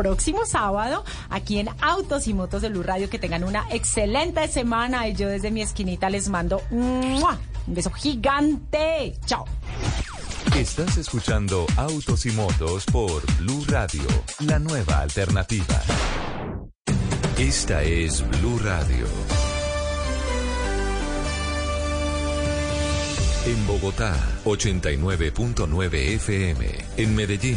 Próximo sábado, aquí en Autos y Motos de Blue Radio, que tengan una excelente semana y yo desde mi esquinita les mando un beso gigante. Chao. Estás escuchando Autos y Motos por Blue Radio, la nueva alternativa. Esta es Blue Radio. En Bogotá, 89.9 FM. En Medellín,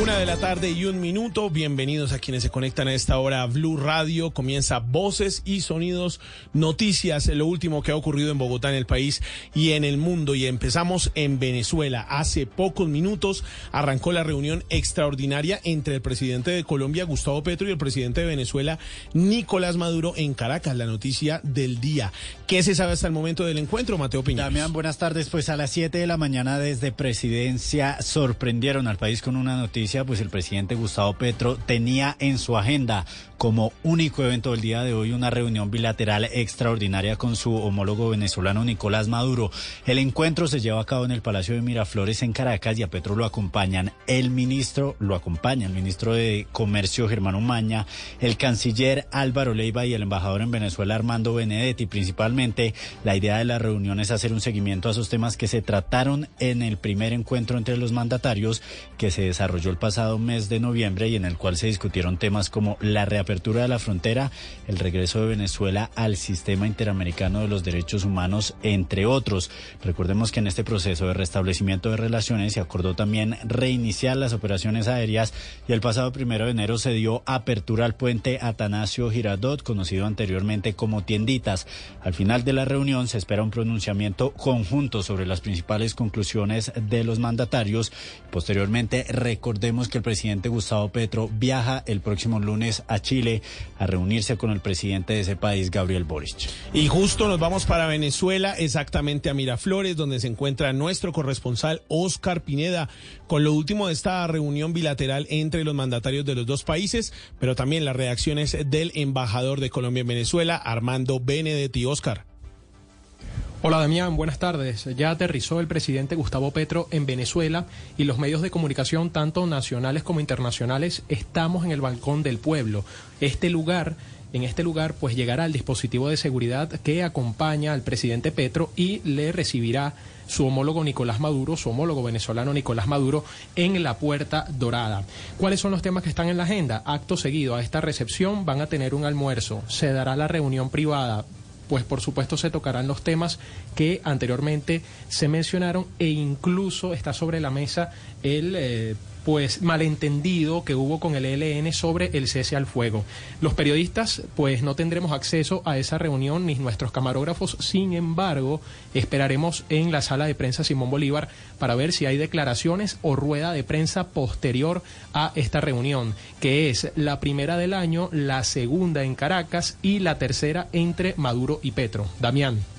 Una de la tarde y un minuto. Bienvenidos a quienes se conectan a esta hora a Blue Radio. Comienza Voces y Sonidos, noticias, lo último que ha ocurrido en Bogotá, en el país y en el mundo. Y empezamos en Venezuela. Hace pocos minutos arrancó la reunión extraordinaria entre el presidente de Colombia, Gustavo Petro, y el presidente de Venezuela, Nicolás Maduro, en Caracas. La noticia del día. ¿Qué se sabe hasta el momento del encuentro, Mateo Piña? Damián, buenas tardes. Pues a las 7 de la mañana desde Presidencia sorprendieron al país con una noticia pues el presidente Gustavo Petro tenía en su agenda como único evento del día de hoy una reunión bilateral extraordinaria con su homólogo venezolano Nicolás Maduro. El encuentro se lleva a cabo en el Palacio de Miraflores en Caracas y a Petro lo acompañan el ministro, lo acompaña el ministro de Comercio Germano Maña, el canciller Álvaro Leiva y el embajador en Venezuela Armando Benedetti. Principalmente la idea de la reunión es hacer un seguimiento a esos temas que se trataron en el primer encuentro entre los mandatarios que se desarrolló el pasado mes de noviembre y en el cual se discutieron temas como la reapertura apertura de la frontera, el regreso de Venezuela al sistema interamericano de los derechos humanos, entre otros. Recordemos que en este proceso de restablecimiento de relaciones se acordó también reiniciar las operaciones aéreas y el pasado primero de enero se dio apertura al puente Atanasio Girardot, conocido anteriormente como Tienditas. Al final de la reunión se espera un pronunciamiento conjunto sobre las principales conclusiones de los mandatarios. Posteriormente, recordemos que el presidente Gustavo Petro viaja el próximo lunes a Chile a reunirse con el presidente de ese país, Gabriel Boric. Y justo nos vamos para Venezuela, exactamente a Miraflores, donde se encuentra nuestro corresponsal Oscar Pineda, con lo último de esta reunión bilateral entre los mandatarios de los dos países, pero también las reacciones del embajador de Colombia en Venezuela, Armando Benedetti. Oscar. Hola Damián, buenas tardes. Ya aterrizó el presidente Gustavo Petro en Venezuela y los medios de comunicación, tanto nacionales como internacionales, estamos en el balcón del pueblo. Este lugar, en este lugar, pues llegará el dispositivo de seguridad que acompaña al presidente Petro y le recibirá su homólogo Nicolás Maduro, su homólogo venezolano Nicolás Maduro, en la Puerta Dorada. ¿Cuáles son los temas que están en la agenda? Acto seguido a esta recepción van a tener un almuerzo, se dará la reunión privada pues por supuesto se tocarán los temas que anteriormente se mencionaron e incluso está sobre la mesa el... Eh, pues malentendido que hubo con el ELN sobre el cese al fuego. Los periodistas pues no tendremos acceso a esa reunión ni nuestros camarógrafos, sin embargo, esperaremos en la sala de prensa Simón Bolívar para ver si hay declaraciones o rueda de prensa posterior a esta reunión, que es la primera del año, la segunda en Caracas y la tercera entre Maduro y Petro. Damián.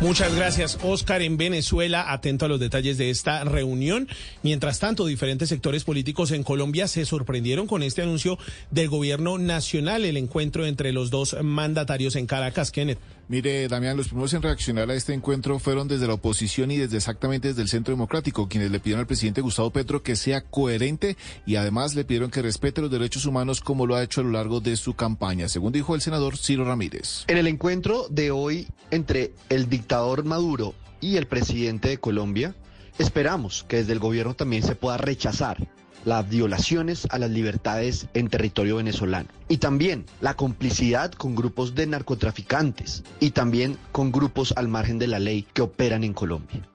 Muchas gracias, Oscar. En Venezuela, atento a los detalles de esta reunión. Mientras tanto, diferentes sectores políticos en Colombia se sorprendieron con este anuncio del gobierno nacional, el encuentro entre los dos mandatarios en Caracas. Kenneth. Mire, Damián, los primeros en reaccionar a este encuentro fueron desde la oposición y desde exactamente desde el Centro Democrático, quienes le pidieron al presidente Gustavo Petro que sea coherente y además le pidieron que respete los derechos humanos como lo ha hecho a lo largo de su campaña, según dijo el senador Ciro Ramírez. En el encuentro de hoy entre el dictador Maduro y el presidente de Colombia, esperamos que desde el gobierno también se pueda rechazar las violaciones a las libertades en territorio venezolano. Y también la complicidad con grupos de narcotraficantes y también con grupos al margen de la ley que operan en Colombia.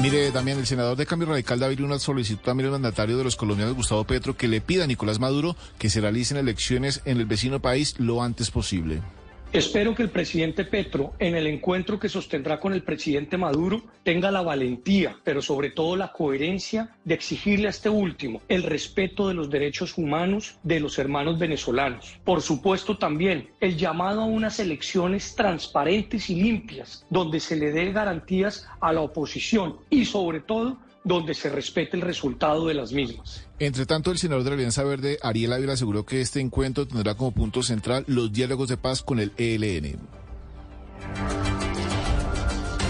Mire, también el senador de Cambio Radical David Luna solicitó también al mandatario de los colombianos Gustavo Petro que le pida a Nicolás Maduro que se realicen elecciones en el vecino país lo antes posible. Espero que el presidente Petro, en el encuentro que sostendrá con el presidente Maduro, tenga la valentía, pero sobre todo la coherencia de exigirle a este último el respeto de los derechos humanos de los hermanos venezolanos. Por supuesto también el llamado a unas elecciones transparentes y limpias, donde se le dé garantías a la oposición y sobre todo donde se respete el resultado de las mismas. Entre tanto, el senador de la Alianza Verde, Ariel Ávila, aseguró que este encuentro tendrá como punto central los diálogos de paz con el ELN.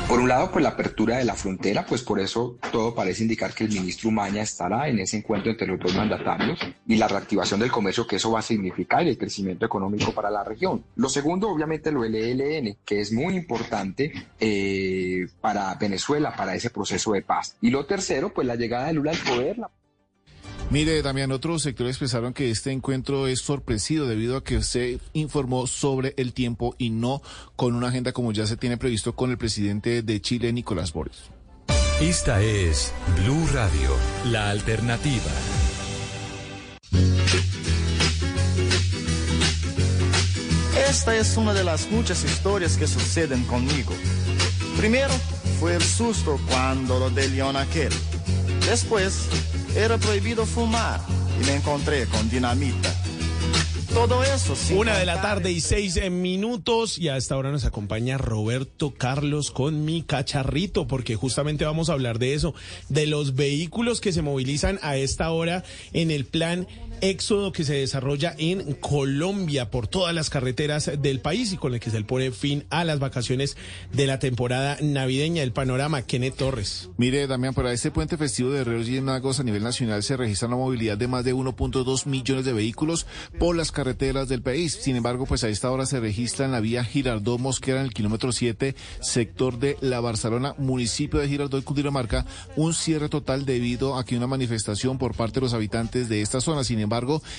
Por un lado, pues la apertura de la frontera, pues por eso todo parece indicar que el ministro Umaña estará en ese encuentro entre los dos mandatarios y la reactivación del comercio que eso va a significar y el crecimiento económico para la región. Lo segundo, obviamente, lo del ELN, que es muy importante eh, para Venezuela, para ese proceso de paz. Y lo tercero, pues la llegada de Lula al poder. La Mire, también otros sectores pensaron que este encuentro es sorpresivo debido a que se informó sobre el tiempo y no con una agenda como ya se tiene previsto con el presidente de Chile, Nicolás Boris. Esta es Blue Radio, la alternativa. Esta es una de las muchas historias que suceden conmigo. Primero fue el susto cuando lo de León aquel. Después era prohibido fumar y me encontré con dinamita. Todo eso. Una de la tarde y seis minutos y a esta hora nos acompaña Roberto Carlos con mi cacharrito porque justamente vamos a hablar de eso, de los vehículos que se movilizan a esta hora en el plan éxodo que se desarrolla en Colombia por todas las carreteras del país y con el que se le pone fin a las vacaciones de la temporada navideña. El panorama, Kenneth Torres. Mire, Damián, para este puente festivo de Reos y a nivel nacional se registra una movilidad de más de 1.2 millones de vehículos por las carreteras del país. Sin embargo, pues a esta hora se registra en la vía Girardot Mosquera en el kilómetro 7, sector de La Barcelona, municipio de Girardot, Cundinamarca, un cierre total debido a que una manifestación por parte de los habitantes de esta zona. Sin embargo,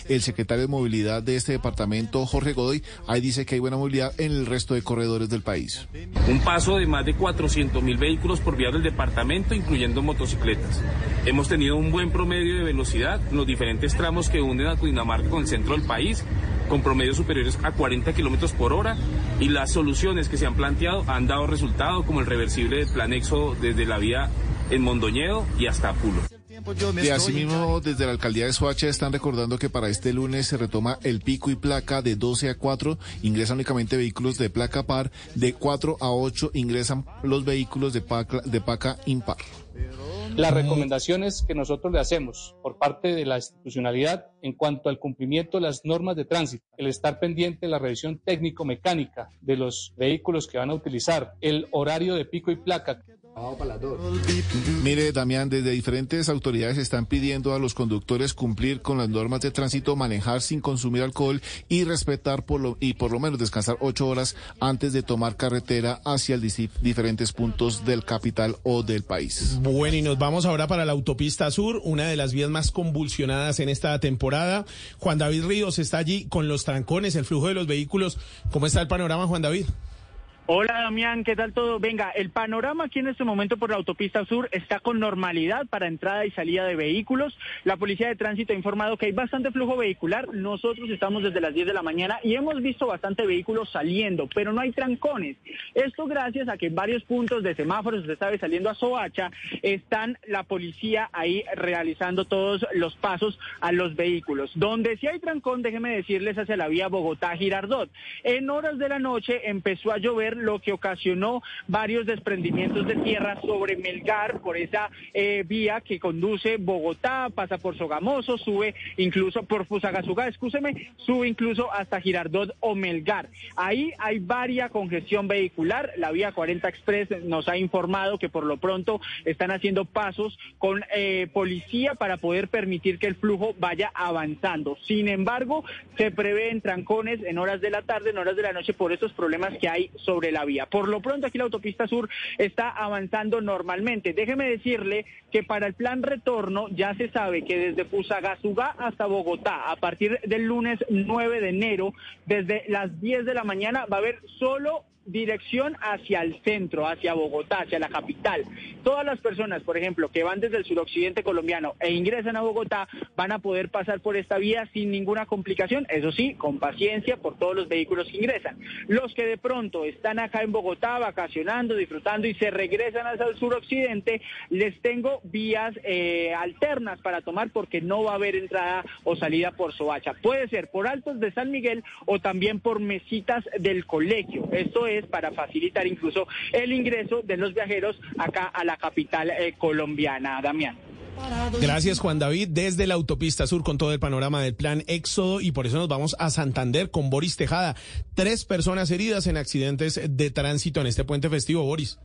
el secretario de movilidad de este departamento, Jorge Godoy, ahí dice que hay buena movilidad en el resto de corredores del país. Un paso de más de 400 mil vehículos por vía del departamento, incluyendo motocicletas. Hemos tenido un buen promedio de velocidad en los diferentes tramos que unen a Cundinamarca con el centro del país con promedios superiores a 40 kilómetros por hora y las soluciones que se han planteado han dado resultado como el reversible del plan EXO desde la vía en Mondoñedo y hasta Pulo. Y asimismo, desde la alcaldía de Soacha están recordando que para este lunes se retoma el pico y placa de 12 a 4, ingresan únicamente vehículos de placa par, de 4 a 8 ingresan los vehículos de placa, de placa impar. Las recomendaciones que nosotros le hacemos por parte de la institucionalidad en cuanto al cumplimiento de las normas de tránsito, el estar pendiente de la revisión técnico-mecánica de los vehículos que van a utilizar, el horario de pico y placa. Mire, Damián, desde diferentes autoridades están pidiendo a los conductores cumplir con las normas de tránsito, manejar sin consumir alcohol y respetar por lo, y por lo menos descansar ocho horas antes de tomar carretera hacia el diferentes puntos del capital o del país. Bueno, y nos vamos ahora para la autopista sur, una de las vías más convulsionadas en esta temporada. Juan David Ríos está allí con los trancones, el flujo de los vehículos. ¿Cómo está el panorama, Juan David? Hola Damián, ¿qué tal todo? Venga, el panorama aquí en este momento por la autopista sur está con normalidad para entrada y salida de vehículos. La policía de tránsito ha informado que hay bastante flujo vehicular. Nosotros estamos desde las 10 de la mañana y hemos visto bastante vehículos saliendo, pero no hay trancones. Esto gracias a que en varios puntos de semáforos, usted sabe, saliendo a Soacha, están la policía ahí realizando todos los pasos a los vehículos. Donde sí hay trancón, déjeme decirles, hacia la vía Bogotá-Girardot. En horas de la noche empezó a llover lo que ocasionó varios desprendimientos de tierra sobre Melgar por esa eh, vía que conduce Bogotá, pasa por Sogamoso, sube incluso por Fusagasugá, escúcheme, sube incluso hasta Girardot o Melgar. Ahí hay varia congestión vehicular. La vía 40 Express nos ha informado que por lo pronto están haciendo pasos con eh, policía para poder permitir que el flujo vaya avanzando. Sin embargo, se prevén trancones en horas de la tarde, en horas de la noche por estos problemas que hay sobre la vía. Por lo pronto aquí la autopista sur está avanzando normalmente. Déjeme decirle que para el plan retorno ya se sabe que desde Fusagasugá hasta Bogotá, a partir del lunes 9 de enero, desde las 10 de la mañana va a haber solo dirección hacia el centro, hacia Bogotá, hacia la capital. Todas las personas, por ejemplo, que van desde el suroccidente colombiano e ingresan a Bogotá, van a poder pasar por esta vía sin ninguna complicación, eso sí, con paciencia por todos los vehículos que ingresan. Los que de pronto están acá en Bogotá vacacionando, disfrutando y se regresan hacia el suroccidente, les tengo vías eh, alternas para tomar porque no va a haber entrada o salida por Soacha. Puede ser por Altos de San Miguel o también por Mesitas del Colegio. Esto es para facilitar incluso el ingreso de los viajeros acá a la capital eh, colombiana. Damián. Gracias Juan David, desde la autopista sur con todo el panorama del plan Éxodo y por eso nos vamos a Santander con Boris Tejada. Tres personas heridas en accidentes de tránsito en este puente festivo, Boris.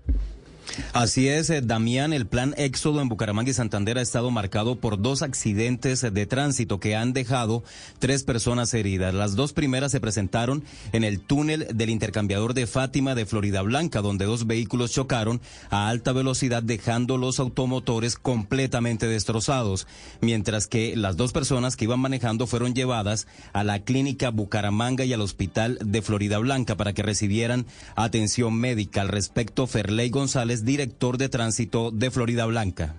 Así es, eh, Damián, el plan Éxodo en Bucaramanga y Santander ha estado marcado por dos accidentes de tránsito que han dejado tres personas heridas. Las dos primeras se presentaron en el túnel del intercambiador de Fátima de Florida Blanca, donde dos vehículos chocaron a alta velocidad dejando los automotores completamente destrozados, mientras que las dos personas que iban manejando fueron llevadas a la clínica Bucaramanga y al hospital de Florida Blanca para que recibieran atención médica. Al respecto, Ferley González director de tránsito de Florida Blanca.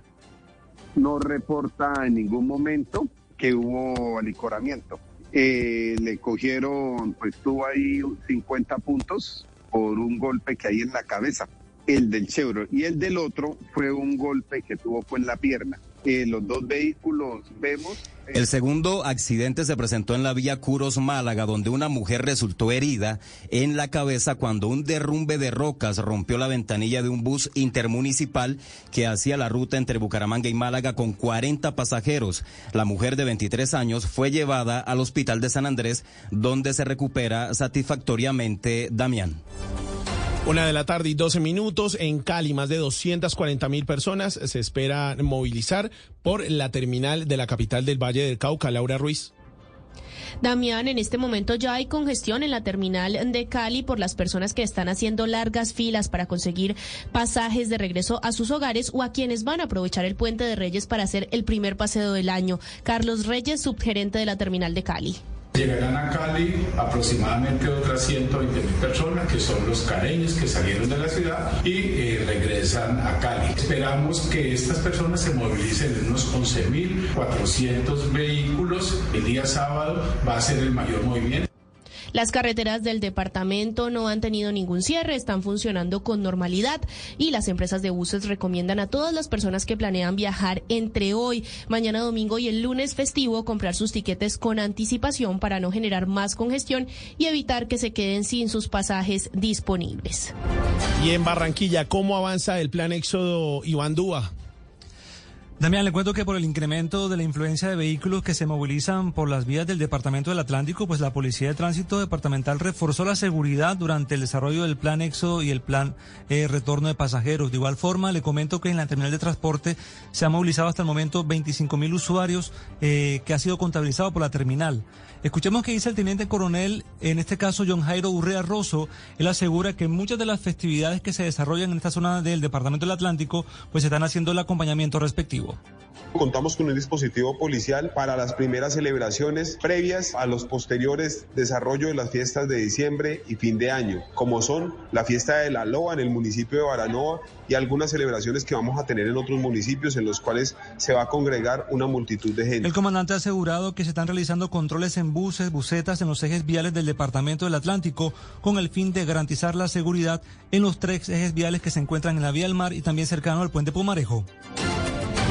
No reporta en ningún momento que hubo alicoramiento. Eh, le cogieron, pues tuvo ahí 50 puntos por un golpe que hay en la cabeza, el del Chevro, y el del otro fue un golpe que tuvo fue en la pierna. Eh, los dos vehículos vemos el segundo accidente se presentó en la vía Curos Málaga, donde una mujer resultó herida en la cabeza cuando un derrumbe de rocas rompió la ventanilla de un bus intermunicipal que hacía la ruta entre Bucaramanga y Málaga con 40 pasajeros. La mujer de 23 años fue llevada al hospital de San Andrés, donde se recupera satisfactoriamente Damián. Una de la tarde y 12 minutos. En Cali, más de 240 mil personas se espera movilizar por la terminal de la capital del Valle del Cauca. Laura Ruiz. Damián, en este momento ya hay congestión en la terminal de Cali por las personas que están haciendo largas filas para conseguir pasajes de regreso a sus hogares o a quienes van a aprovechar el puente de Reyes para hacer el primer paseo del año. Carlos Reyes, subgerente de la terminal de Cali. Llegarán a Cali aproximadamente otras 120 mil personas, que son los careños que salieron de la ciudad y eh, regresan a Cali. Esperamos que estas personas se movilicen en unos 11.400 vehículos. El día sábado va a ser el mayor movimiento. Las carreteras del departamento no han tenido ningún cierre, están funcionando con normalidad y las empresas de buses recomiendan a todas las personas que planean viajar entre hoy, mañana domingo y el lunes festivo comprar sus tiquetes con anticipación para no generar más congestión y evitar que se queden sin sus pasajes disponibles. Y en Barranquilla, ¿cómo avanza el plan Éxodo Ibandúa? Damián, le cuento que por el incremento de la influencia de vehículos que se movilizan por las vías del Departamento del Atlántico, pues la Policía de Tránsito Departamental reforzó la seguridad durante el desarrollo del plan Éxodo y el plan eh, Retorno de Pasajeros. De igual forma, le comento que en la terminal de transporte se han movilizado hasta el momento 25 mil usuarios eh, que ha sido contabilizado por la terminal. Escuchemos qué dice el teniente coronel, en este caso John Jairo Urrea Rosso. Él asegura que muchas de las festividades que se desarrollan en esta zona del Departamento del Atlántico, pues están haciendo el acompañamiento respectivo. Dispositivo. Contamos con un dispositivo policial para las primeras celebraciones previas a los posteriores desarrollo de las fiestas de diciembre y fin de año, como son la fiesta de la Loa en el municipio de Baranoa y algunas celebraciones que vamos a tener en otros municipios en los cuales se va a congregar una multitud de gente. El comandante ha asegurado que se están realizando controles en buses, busetas en los ejes viales del Departamento del Atlántico con el fin de garantizar la seguridad en los tres ejes viales que se encuentran en la vía del mar y también cercano al puente Pumarejo.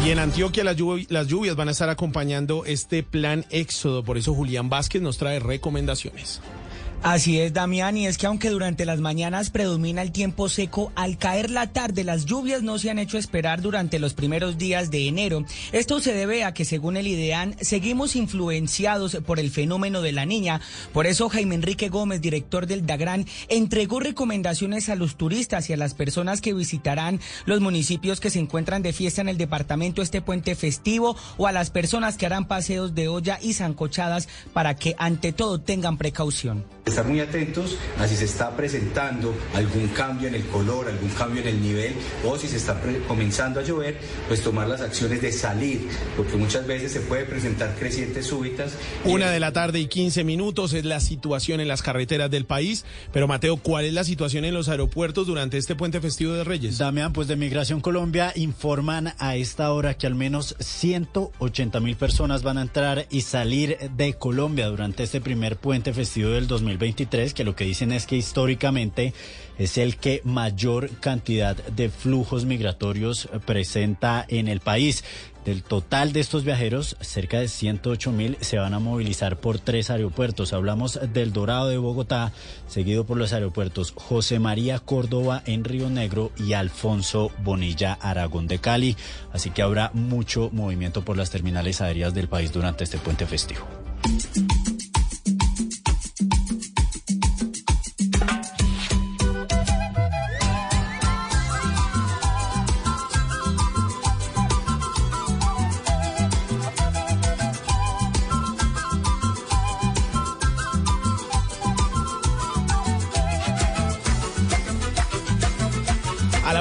Y en Antioquia las, lluvias, van a estar acompañando este plan éxodo. Por eso Julián Vázquez nos trae recomendaciones. Así es, Damián, y es que aunque durante las mañanas predomina el tiempo seco, al caer la tarde las lluvias no se han hecho esperar durante los primeros días de enero. Esto se debe a que, según el IDEAN, seguimos influenciados por el fenómeno de la niña. Por eso, Jaime Enrique Gómez, director del DAGRAN, entregó recomendaciones a los turistas y a las personas que visitarán los municipios que se encuentran de fiesta en el departamento este puente festivo o a las personas que harán paseos de olla y zancochadas para que, ante todo, tengan precaución estar muy atentos a si se está presentando algún cambio en el color, algún cambio en el nivel o si se está comenzando a llover, pues tomar las acciones de salir, porque muchas veces se puede presentar crecientes súbitas. Una de la tarde y 15 minutos es la situación en las carreteras del país, pero Mateo, ¿cuál es la situación en los aeropuertos durante este puente festivo de Reyes? Damián, pues de Migración Colombia informan a esta hora que al menos 180 mil personas van a entrar y salir de Colombia durante este primer puente festivo del 2020 que lo que dicen es que históricamente es el que mayor cantidad de flujos migratorios presenta en el país. Del total de estos viajeros, cerca de 108 mil se van a movilizar por tres aeropuertos. Hablamos del Dorado de Bogotá, seguido por los aeropuertos José María Córdoba en Río Negro y Alfonso Bonilla Aragón de Cali. Así que habrá mucho movimiento por las terminales aéreas del país durante este puente festivo.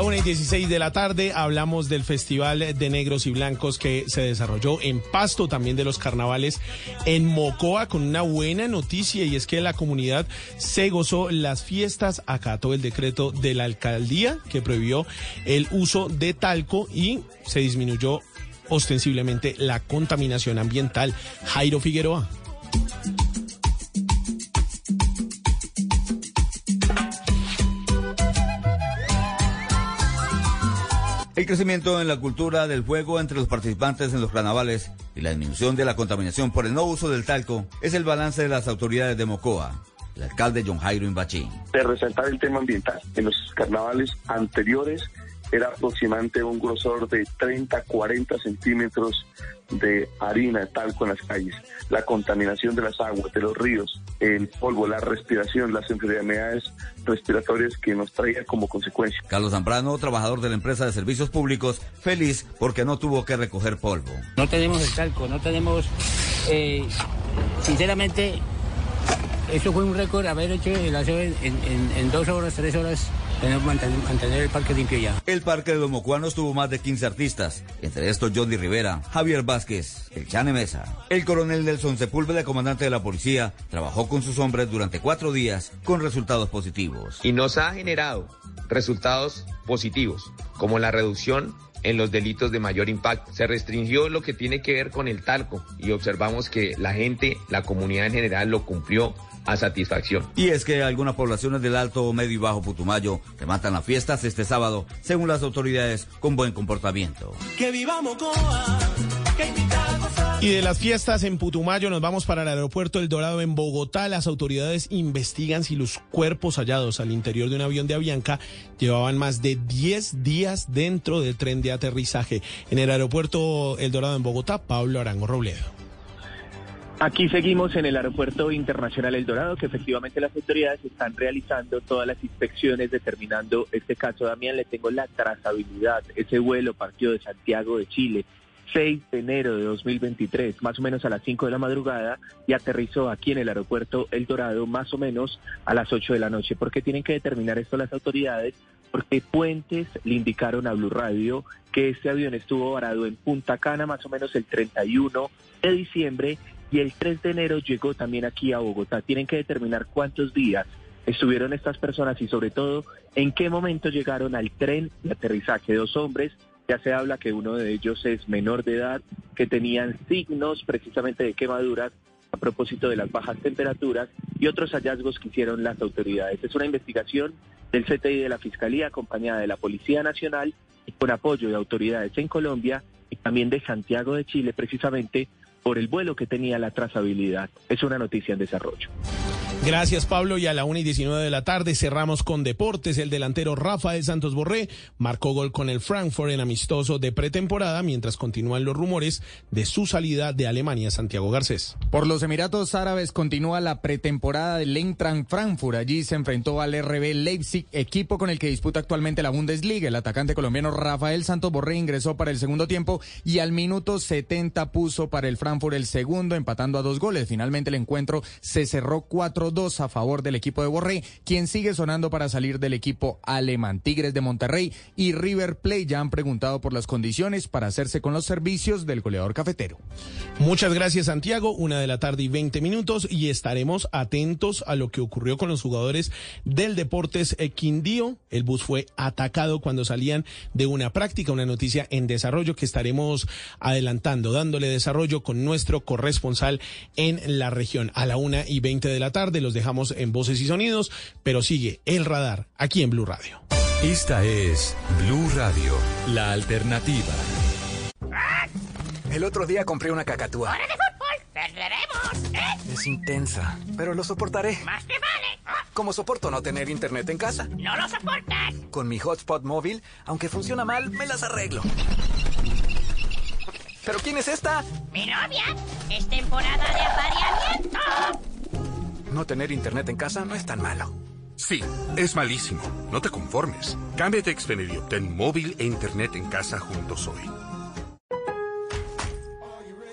A la 1 y 16 de la tarde hablamos del Festival de Negros y Blancos que se desarrolló en Pasto, también de los carnavales en Mocoa, con una buena noticia y es que la comunidad se gozó las fiestas, acató el decreto de la alcaldía que prohibió el uso de talco y se disminuyó ostensiblemente la contaminación ambiental. Jairo Figueroa. El crecimiento en la cultura del fuego entre los participantes en los carnavales y la disminución de la contaminación por el no uso del talco es el balance de las autoridades de Mocoa. El alcalde John Jairo Imbachín. De resaltar el tema ambiental. En los carnavales anteriores era aproximadamente un grosor de 30, 40 centímetros de harina de talco en las calles, la contaminación de las aguas, de los ríos, el polvo, la respiración, las enfermedades respiratorias que nos traía como consecuencia. Carlos Zambrano, trabajador de la empresa de servicios públicos, feliz porque no tuvo que recoger polvo. No tenemos el talco, no tenemos, eh, sinceramente, eso fue un récord haber hecho el aseo en, en, en dos horas, tres horas tenemos que mantener, mantener, el parque limpio ya. El Parque de los Mocuanos tuvo más de 15 artistas, entre estos Johnny Rivera, Javier Vázquez, el Chane Mesa. El coronel Nelson Sepúlveda, comandante de la policía, trabajó con sus hombres durante cuatro días con resultados positivos. Y nos ha generado resultados positivos, como la reducción en los delitos de mayor impacto. Se restringió lo que tiene que ver con el talco y observamos que la gente, la comunidad en general lo cumplió a satisfacción. Y es que algunas poblaciones del Alto, Medio y Bajo Putumayo levantan las fiestas este sábado, según las autoridades, con buen comportamiento. Que vivamos que y de las fiestas en Putumayo nos vamos para el aeropuerto El Dorado en Bogotá. Las autoridades investigan si los cuerpos hallados al interior de un avión de Avianca llevaban más de 10 días dentro del tren de aterrizaje. En el aeropuerto El Dorado en Bogotá, Pablo Arango Robledo. Aquí seguimos en el Aeropuerto Internacional El Dorado, que efectivamente las autoridades están realizando todas las inspecciones, determinando este caso. Damián, le tengo la trazabilidad. Ese vuelo partió de Santiago de Chile 6 de enero de 2023, más o menos a las 5 de la madrugada, y aterrizó aquí en el aeropuerto El Dorado más o menos a las 8 de la noche. ¿Por qué tienen que determinar esto las autoridades? porque puentes le indicaron a Blue Radio que este avión estuvo varado en Punta Cana más o menos el 31 de diciembre y el 3 de enero llegó también aquí a Bogotá. Tienen que determinar cuántos días estuvieron estas personas y sobre todo en qué momento llegaron al tren de aterrizaje. Dos hombres, ya se habla que uno de ellos es menor de edad, que tenían signos precisamente de quemaduras a propósito de las bajas temperaturas y otros hallazgos que hicieron las autoridades. Es una investigación del CTI de la Fiscalía acompañada de la Policía Nacional y con apoyo de autoridades en Colombia y también de Santiago de Chile precisamente por el vuelo que tenía la trazabilidad. Es una noticia en desarrollo. Gracias, Pablo. Y a la 1 y 19 de la tarde cerramos con deportes. El delantero Rafael Santos Borré marcó gol con el Frankfurt en amistoso de pretemporada, mientras continúan los rumores de su salida de Alemania, Santiago Garcés. Por los Emiratos Árabes continúa la pretemporada del Eintracht Frankfurt. Allí se enfrentó al RB Leipzig, equipo con el que disputa actualmente la Bundesliga. El atacante colombiano Rafael Santos Borré ingresó para el segundo tiempo y al minuto 70 puso para el Frankfurt el segundo, empatando a dos goles. Finalmente el encuentro se cerró 4 dos a favor del equipo de Borré, quien sigue sonando para salir del equipo alemán. Tigres de Monterrey y River Plate ya han preguntado por las condiciones para hacerse con los servicios del goleador cafetero. Muchas gracias, Santiago. Una de la tarde y 20 minutos y estaremos atentos a lo que ocurrió con los jugadores del Deportes Quindío. El bus fue atacado cuando salían de una práctica, una noticia en desarrollo que estaremos adelantando, dándole desarrollo con nuestro corresponsal en la región a la una y 20 de la tarde los dejamos en voces y sonidos, pero sigue el radar aquí en Blue Radio. Esta es Blue Radio, la alternativa. El otro día compré una cacatúa. ¡Hora de fútbol! ¡Perderemos! ¿eh? Es intensa, pero lo soportaré. ¡Más te vale! Como soporto no tener internet en casa. ¡No lo soportas! Con mi hotspot móvil, aunque funciona mal, me las arreglo. ¿Pero quién es esta? ¡Mi novia! ¡Es temporada de apareamiento! No tener internet en casa no es tan malo. Sí, es malísimo. No te conformes. Cámbiate a Xfinity y obtén móvil e internet en casa juntos hoy.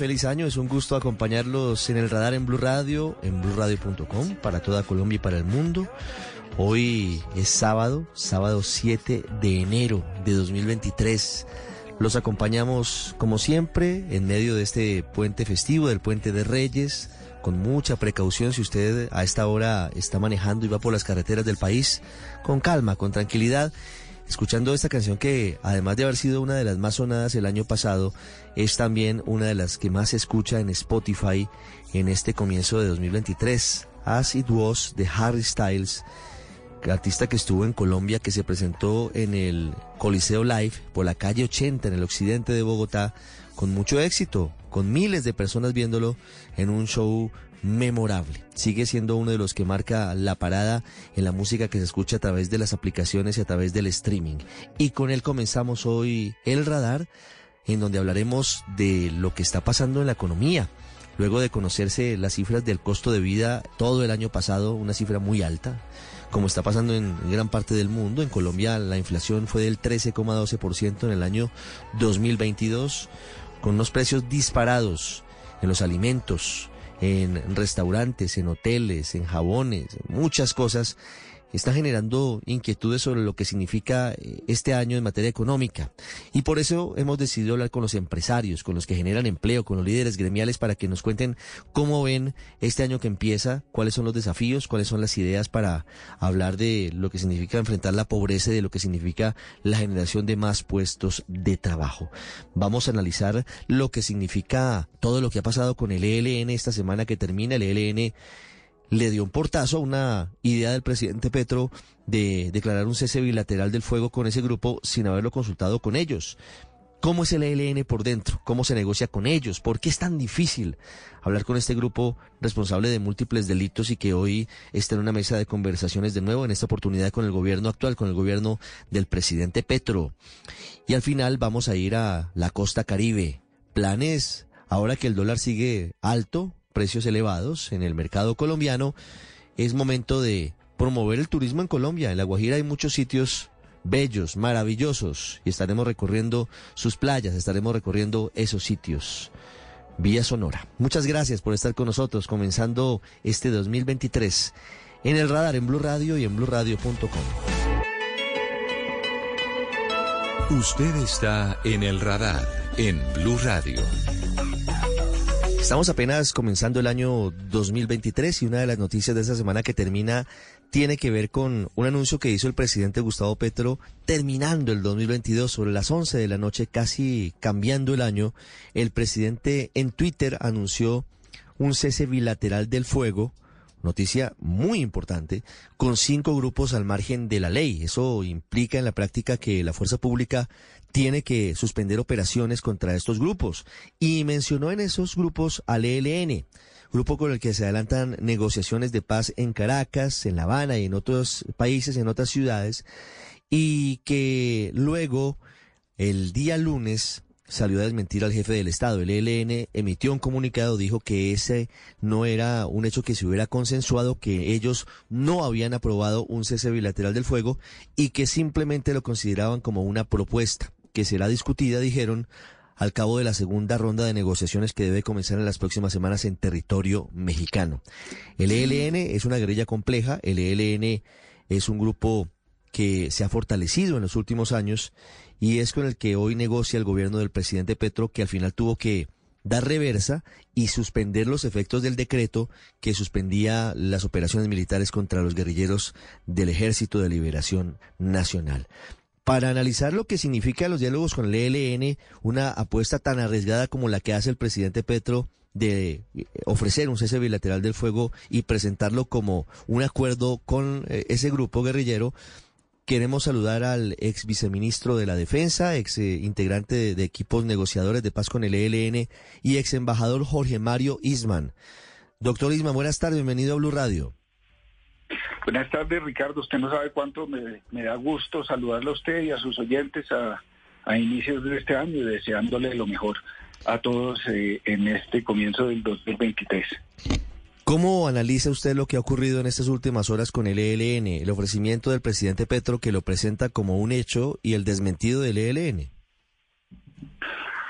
Feliz año. Es un gusto acompañarlos en el radar en Blue Radio, en blueradio.com, para toda Colombia y para el mundo. Hoy es sábado, sábado 7 de enero de 2023. Los acompañamos como siempre en medio de este puente festivo, del puente de Reyes, con mucha precaución si usted a esta hora está manejando y va por las carreteras del país, con calma, con tranquilidad escuchando esta canción que además de haber sido una de las más sonadas el año pasado, es también una de las que más se escucha en Spotify en este comienzo de 2023, As It Was de Harry Styles. artista que estuvo en Colombia, que se presentó en el Coliseo Live por la calle 80 en el occidente de Bogotá, con mucho éxito, con miles de personas viéndolo en un show memorable. Sigue siendo uno de los que marca la parada en la música que se escucha a través de las aplicaciones y a través del streaming. Y con él comenzamos hoy el radar, en donde hablaremos de lo que está pasando en la economía. Luego de conocerse las cifras del costo de vida todo el año pasado, una cifra muy alta, como está pasando en gran parte del mundo. En Colombia la inflación fue del 13,12% en el año 2022, con unos precios disparados en los alimentos, en restaurantes, en hoteles, en jabones, muchas cosas está generando inquietudes sobre lo que significa eh, este año en materia económica. Y por eso hemos decidido hablar con los empresarios, con los que generan empleo, con los líderes gremiales, para que nos cuenten cómo ven este año que empieza, cuáles son los desafíos, cuáles son las ideas para hablar de lo que significa enfrentar la pobreza y de lo que significa la generación de más puestos de trabajo. Vamos a analizar lo que significa todo lo que ha pasado con el ELN esta semana que termina. El ELN le dio un portazo a una idea del presidente Petro de declarar un cese bilateral del fuego con ese grupo sin haberlo consultado con ellos. ¿Cómo es el ELN por dentro? ¿Cómo se negocia con ellos? ¿Por qué es tan difícil hablar con este grupo responsable de múltiples delitos y que hoy está en una mesa de conversaciones de nuevo, en esta oportunidad con el gobierno actual, con el gobierno del presidente Petro? Y al final vamos a ir a la costa caribe. Planes, ahora que el dólar sigue alto, precios elevados en el mercado colombiano, es momento de promover el turismo en Colombia. En La Guajira hay muchos sitios bellos, maravillosos, y estaremos recorriendo sus playas, estaremos recorriendo esos sitios. Vía Sonora. Muchas gracias por estar con nosotros, comenzando este 2023 en el radar en Blue Radio y en BlueRadio.com. Usted está en el radar en Blue Radio. Estamos apenas comenzando el año 2023 y una de las noticias de esta semana que termina tiene que ver con un anuncio que hizo el presidente Gustavo Petro terminando el 2022 sobre las 11 de la noche, casi cambiando el año. El presidente en Twitter anunció un cese bilateral del fuego noticia muy importante, con cinco grupos al margen de la ley. Eso implica en la práctica que la fuerza pública tiene que suspender operaciones contra estos grupos. Y mencionó en esos grupos al ELN, grupo con el que se adelantan negociaciones de paz en Caracas, en La Habana y en otros países, en otras ciudades, y que luego, el día lunes, salió a desmentir al jefe del Estado. El ELN emitió un comunicado, dijo que ese no era un hecho que se hubiera consensuado, que ellos no habían aprobado un cese bilateral del fuego y que simplemente lo consideraban como una propuesta que será discutida, dijeron, al cabo de la segunda ronda de negociaciones que debe comenzar en las próximas semanas en territorio mexicano. El ELN es una guerrilla compleja, el ELN es un grupo que se ha fortalecido en los últimos años y es con el que hoy negocia el gobierno del presidente Petro, que al final tuvo que dar reversa y suspender los efectos del decreto que suspendía las operaciones militares contra los guerrilleros del Ejército de Liberación Nacional. Para analizar lo que significa los diálogos con el ELN, una apuesta tan arriesgada como la que hace el presidente Petro de eh, ofrecer un cese bilateral del fuego y presentarlo como un acuerdo con eh, ese grupo guerrillero, Queremos saludar al ex viceministro de la Defensa, ex eh, integrante de, equipos negociadores de paz con el ELN y ex embajador Jorge Mario Isman. Doctor Isman, buenas tardes, bienvenido a Blue Radio. Buenas tardes, Ricardo. Usted no sabe cuánto me, da gusto saludarle a usted y a sus oyentes a, a inicios de este año y deseándole lo mejor a todos eh, en este comienzo del 2023. ¿Cómo analiza usted lo que ha ocurrido en estas últimas horas con el ELN, el ofrecimiento del presidente Petro que lo presenta como un hecho y el desmentido del ELN?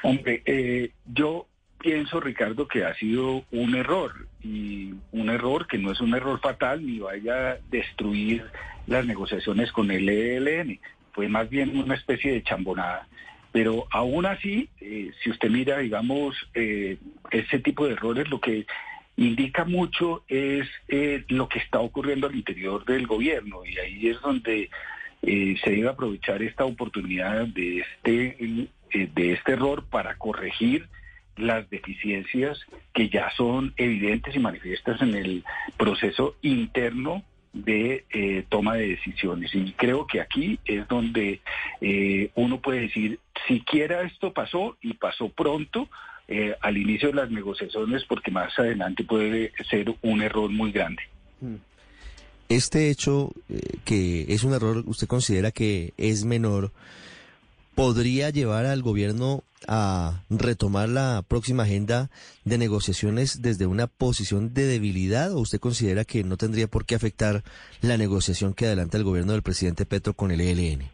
Hombre, eh, yo pienso, Ricardo, que ha sido un error y un error que no es un error fatal ni vaya a destruir las negociaciones con el ELN. Fue más bien una especie de chambonada. Pero aún así, eh, si usted mira, digamos, eh, ese tipo de errores, lo que indica mucho es eh, lo que está ocurriendo al interior del gobierno y ahí es donde eh, se debe aprovechar esta oportunidad de este, eh, de este error para corregir las deficiencias que ya son evidentes y manifiestas en el proceso interno de eh, toma de decisiones. Y creo que aquí es donde eh, uno puede decir, siquiera esto pasó y pasó pronto eh, al inicio de las negociaciones, porque más adelante puede ser un error muy grande. Este hecho, que es un error, ¿usted considera que es menor? Podría llevar al gobierno a retomar la próxima agenda de negociaciones desde una posición de debilidad o usted considera que no tendría por qué afectar la negociación que adelanta el gobierno del presidente Petro con el ELN?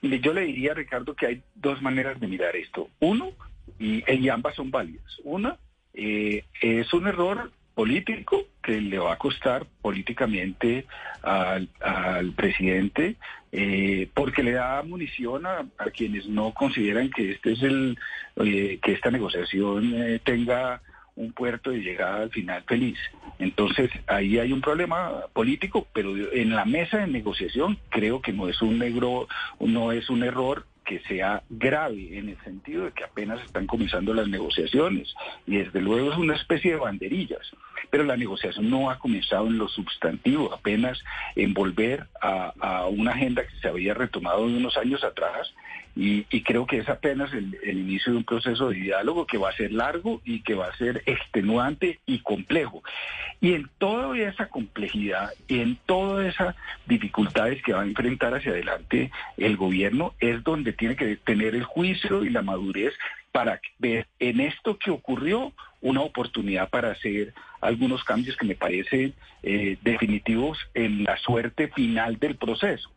Yo le diría, Ricardo, que hay dos maneras de mirar esto. Uno, y, ambas son válidas. Una, eh, es un error político que le va a costar políticamente al, presidente eh, porque le da munición a, quienes no consideran que este es el eh, que esta negociación eh, tenga un puerto de llegada al final feliz. Entonces ahí hay un problema político, pero en la mesa de negociación creo que no es un negro, no es un error que sea grave en el sentido de que apenas están comenzando las negociaciones y desde luego es una especie de banderillas, pero la negociación no ha comenzado en lo sustantivo, apenas en volver a, una agenda que se había retomado unos años atrás y, creo que es apenas el, inicio de un proceso de diálogo que va a ser largo y que va a ser extenuante y complejo. Y en toda esa complejidad y en todas esas dificultades que va a enfrentar hacia adelante el gobierno es donde tiene que tener el juicio y la madurez para ver en esto que ocurrió una oportunidad para hacer algunos cambios que me parecen eh, definitivos en la suerte final del proceso.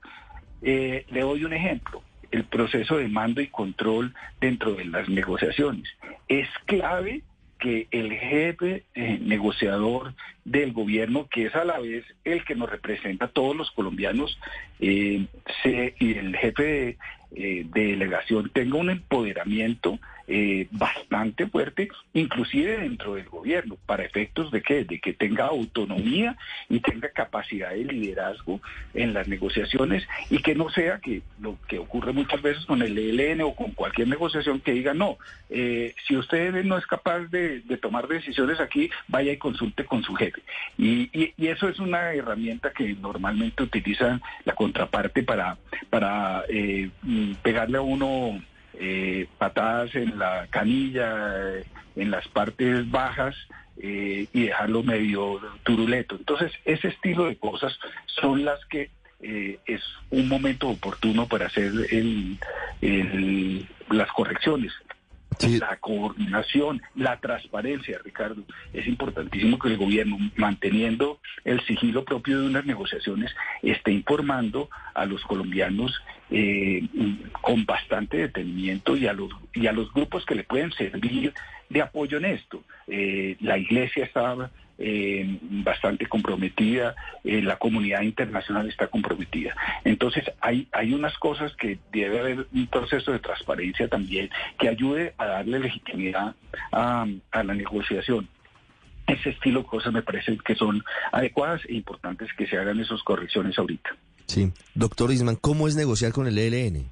Eh, le doy un ejemplo el proceso de mando y control dentro de las negociaciones. Es clave que el jefe eh, negociador del gobierno, que es a la vez el que nos representa a todos los colombianos, eh, y el jefe de, eh, delegación tenga un empoderamiento eh, bastante fuerte, inclusive dentro del gobierno, para efectos de que, de que tenga autonomía y tenga capacidad de liderazgo en las negociaciones y que no sea que lo que ocurre muchas veces con el ELN o con cualquier negociación que diga no, eh, si usted no es capaz de, tomar decisiones aquí, vaya y consulte con su jefe. Y, y, eso es una herramienta que normalmente utiliza la contraparte para, para eh, pegarle a uno eh, patadas en la canilla, en las partes bajas eh, y dejarlo medio turuleto. Entonces, ese estilo de cosas son las que eh, es un momento oportuno para hacer las correcciones. La coordinación, la transparencia, Ricardo. Es importantísimo que el gobierno, manteniendo el sigilo propio de unas negociaciones, esté informando a los colombianos eh, con bastante detenimiento y a, los, y a los grupos que le pueden servir de apoyo en esto. Eh, la iglesia está eh, bastante comprometida, la comunidad internacional está comprometida. Entonces hay, hay unas cosas que debe haber un proceso de transparencia también que ayude a darle legitimidad a, a la negociación ese estilo de cosas me parece que son adecuadas e importantes que se hagan esas correcciones ahorita. Sí. Doctor Isman, ¿cómo es negociar con el ELN?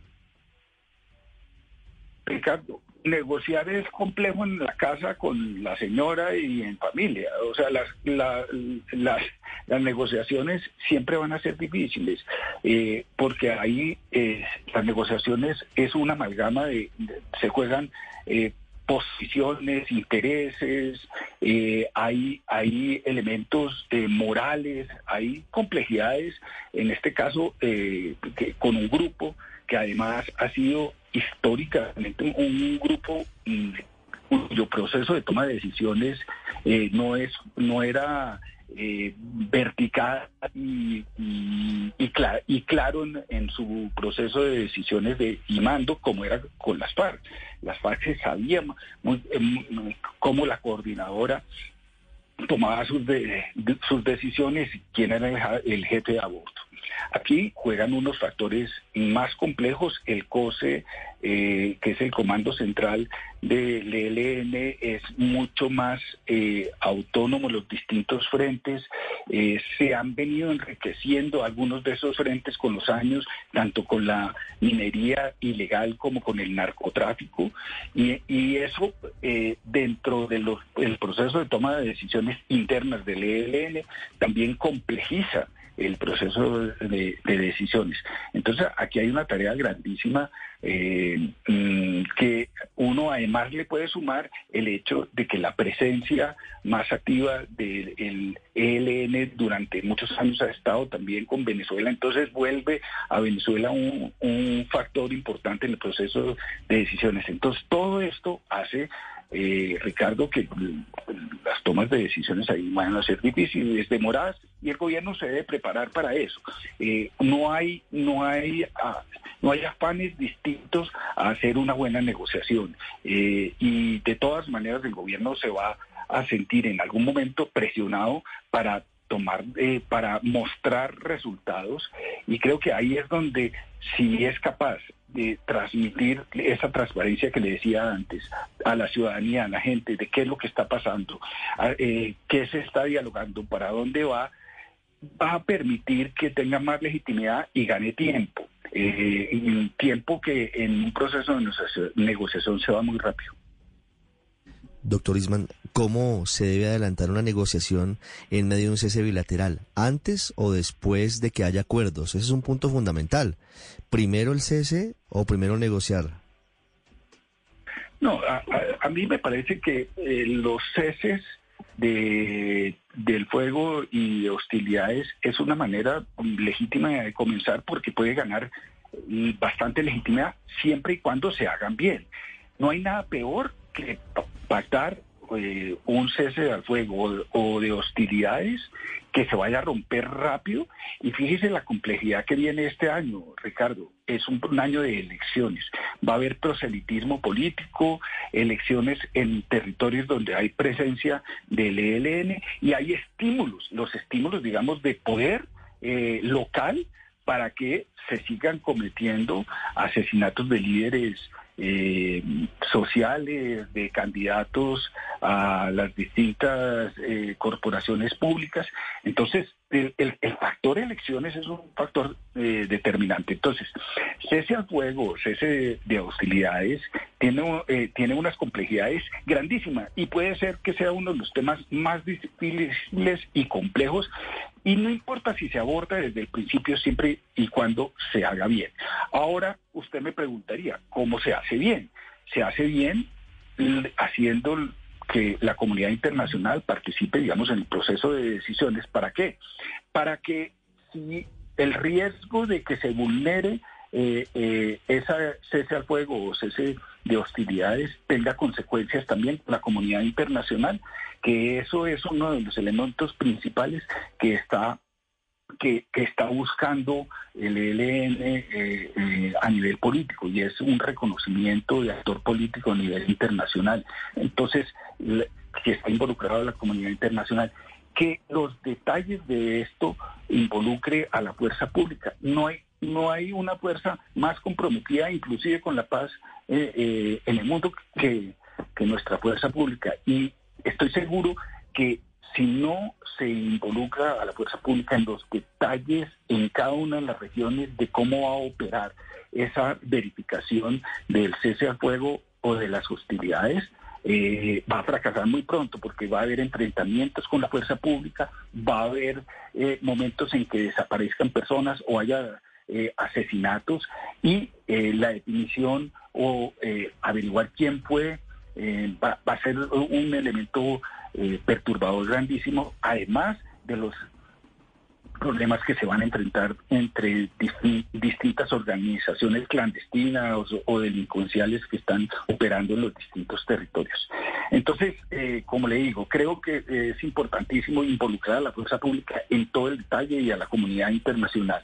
Ricardo, negociar es complejo en la casa con la señora y en familia. O sea, las, las, negociaciones siempre van a ser difíciles, eh, porque ahí eh, las negociaciones es una amalgama de, se juegan eh, posiciones, intereses, eh, hay, hay elementos morales, hay complejidades, en este caso eh, con un grupo que además ha sido históricamente un grupo mm, cuyo proceso de toma de decisiones no es no era eh, vertical y, claro en, su proceso de decisiones de y mando como era con las FARC. Las FARC se sabía muy, eh, cómo la coordinadora tomaba sus, sus decisiones quién era el, jefe de aborto. Aquí juegan unos factores más complejos. El COSE, eh, que es el Comando Central del ELN, es mucho más eh, autónomo los distintos frentes. Eh, se han venido enriqueciendo algunos de esos frentes con los años, tanto con la minería ilegal como con el narcotráfico. Y, eso dentro del proceso de toma de decisiones internas del ELN también complejiza el proceso de, decisiones. Entonces, aquí hay una tarea grandísima eh, mm, que uno además le puede sumar el hecho de que la presencia más activa del ELN durante muchos años ha estado también con Venezuela, entonces vuelve a Venezuela un, un factor importante en el proceso de decisiones. Entonces, todo esto hace eh, Ricardo, que las tomas de decisiones ahí van a ser difíciles, demoradas, y el gobierno se debe preparar para eso. Eh, no hay, no hay, ah, no hay afanes distintos a hacer una buena negociación. Eh, y de todas maneras el gobierno se va a sentir en algún momento presionado para tomar, eh, para mostrar resultados y creo que ahí es donde si es capaz de transmitir esa transparencia que le decía antes a la ciudadanía, a la gente, de qué es lo que está pasando, eh, qué se está dialogando, para dónde va, va a permitir que tenga más legitimidad y gane tiempo. Eh, tiempo que en un proceso de negociación se va muy rápido. Doctor Isman, ¿cómo se debe adelantar una negociación en medio de un cese bilateral? ¿Antes o después de que haya acuerdos? Ese es un punto fundamental. ¿Primero el cese o primero negociar? No, a, mí me parece que eh, los ceses de, del fuego y de hostilidades es una manera legítima de comenzar porque puede ganar mm, bastante legitimidad siempre y cuando se hagan bien. No hay nada peor que pactar eh, un cese al fuego o, de hostilidades que se vaya a romper rápido. Y fíjese la complejidad que viene este año, Ricardo. Es un, año de elecciones. Va a haber proselitismo político, elecciones en territorios donde hay presencia del ELN y hay estímulos, los estímulos, digamos, de poder eh, local para que se sigan cometiendo asesinatos de líderes eh, sociales, de candidatos a las distintas eh, corporaciones públicas. Entonces, el, factor elecciones es un factor eh, determinante. Entonces, cese al fuego, cese de, hostilidades, tiene, eh, tiene unas complejidades grandísimas y puede ser que sea uno de los temas más difíciles y complejos y no importa si se aborda desde el principio siempre y cuando se haga bien. Ahora usted me preguntaría, ¿cómo se hace bien? Se hace bien haciendo que la comunidad internacional participe, digamos, en el proceso de decisiones. ¿Para qué? Para que si el riesgo de que se vulnere eh, eh, esa cese al fuego o cese de hostilidades tenga consecuencias también para la comunidad internacional, que eso es uno de los elementos principales que está que, está buscando el ELN eh, eh, a nivel político y es un reconocimiento de actor político a nivel internacional. Entonces, que está involucrado la comunidad internacional, que los detalles de esto involucre a la fuerza pública. No hay no hay una fuerza más comprometida, inclusive con la paz eh, en el mundo, que, que nuestra fuerza pública. Y estoy seguro que si no se involucra a la fuerza pública en los detalles en cada una de las regiones de cómo va a operar esa verificación del cese al fuego o de las hostilidades, eh, va a fracasar muy pronto porque va a haber enfrentamientos con la fuerza pública, va a haber eh, momentos en que desaparezcan personas o haya eh, asesinatos y la definición o averiguar quién fue va, a ser un elemento eh, perturbador grandísimo, además de los problemas que se van a enfrentar entre distintas organizaciones clandestinas o, delincuenciales que están operando en los distintos territorios. Entonces, eh, como le digo, creo que es importantísimo involucrar a la fuerza pública en todo el detalle y a la comunidad internacional.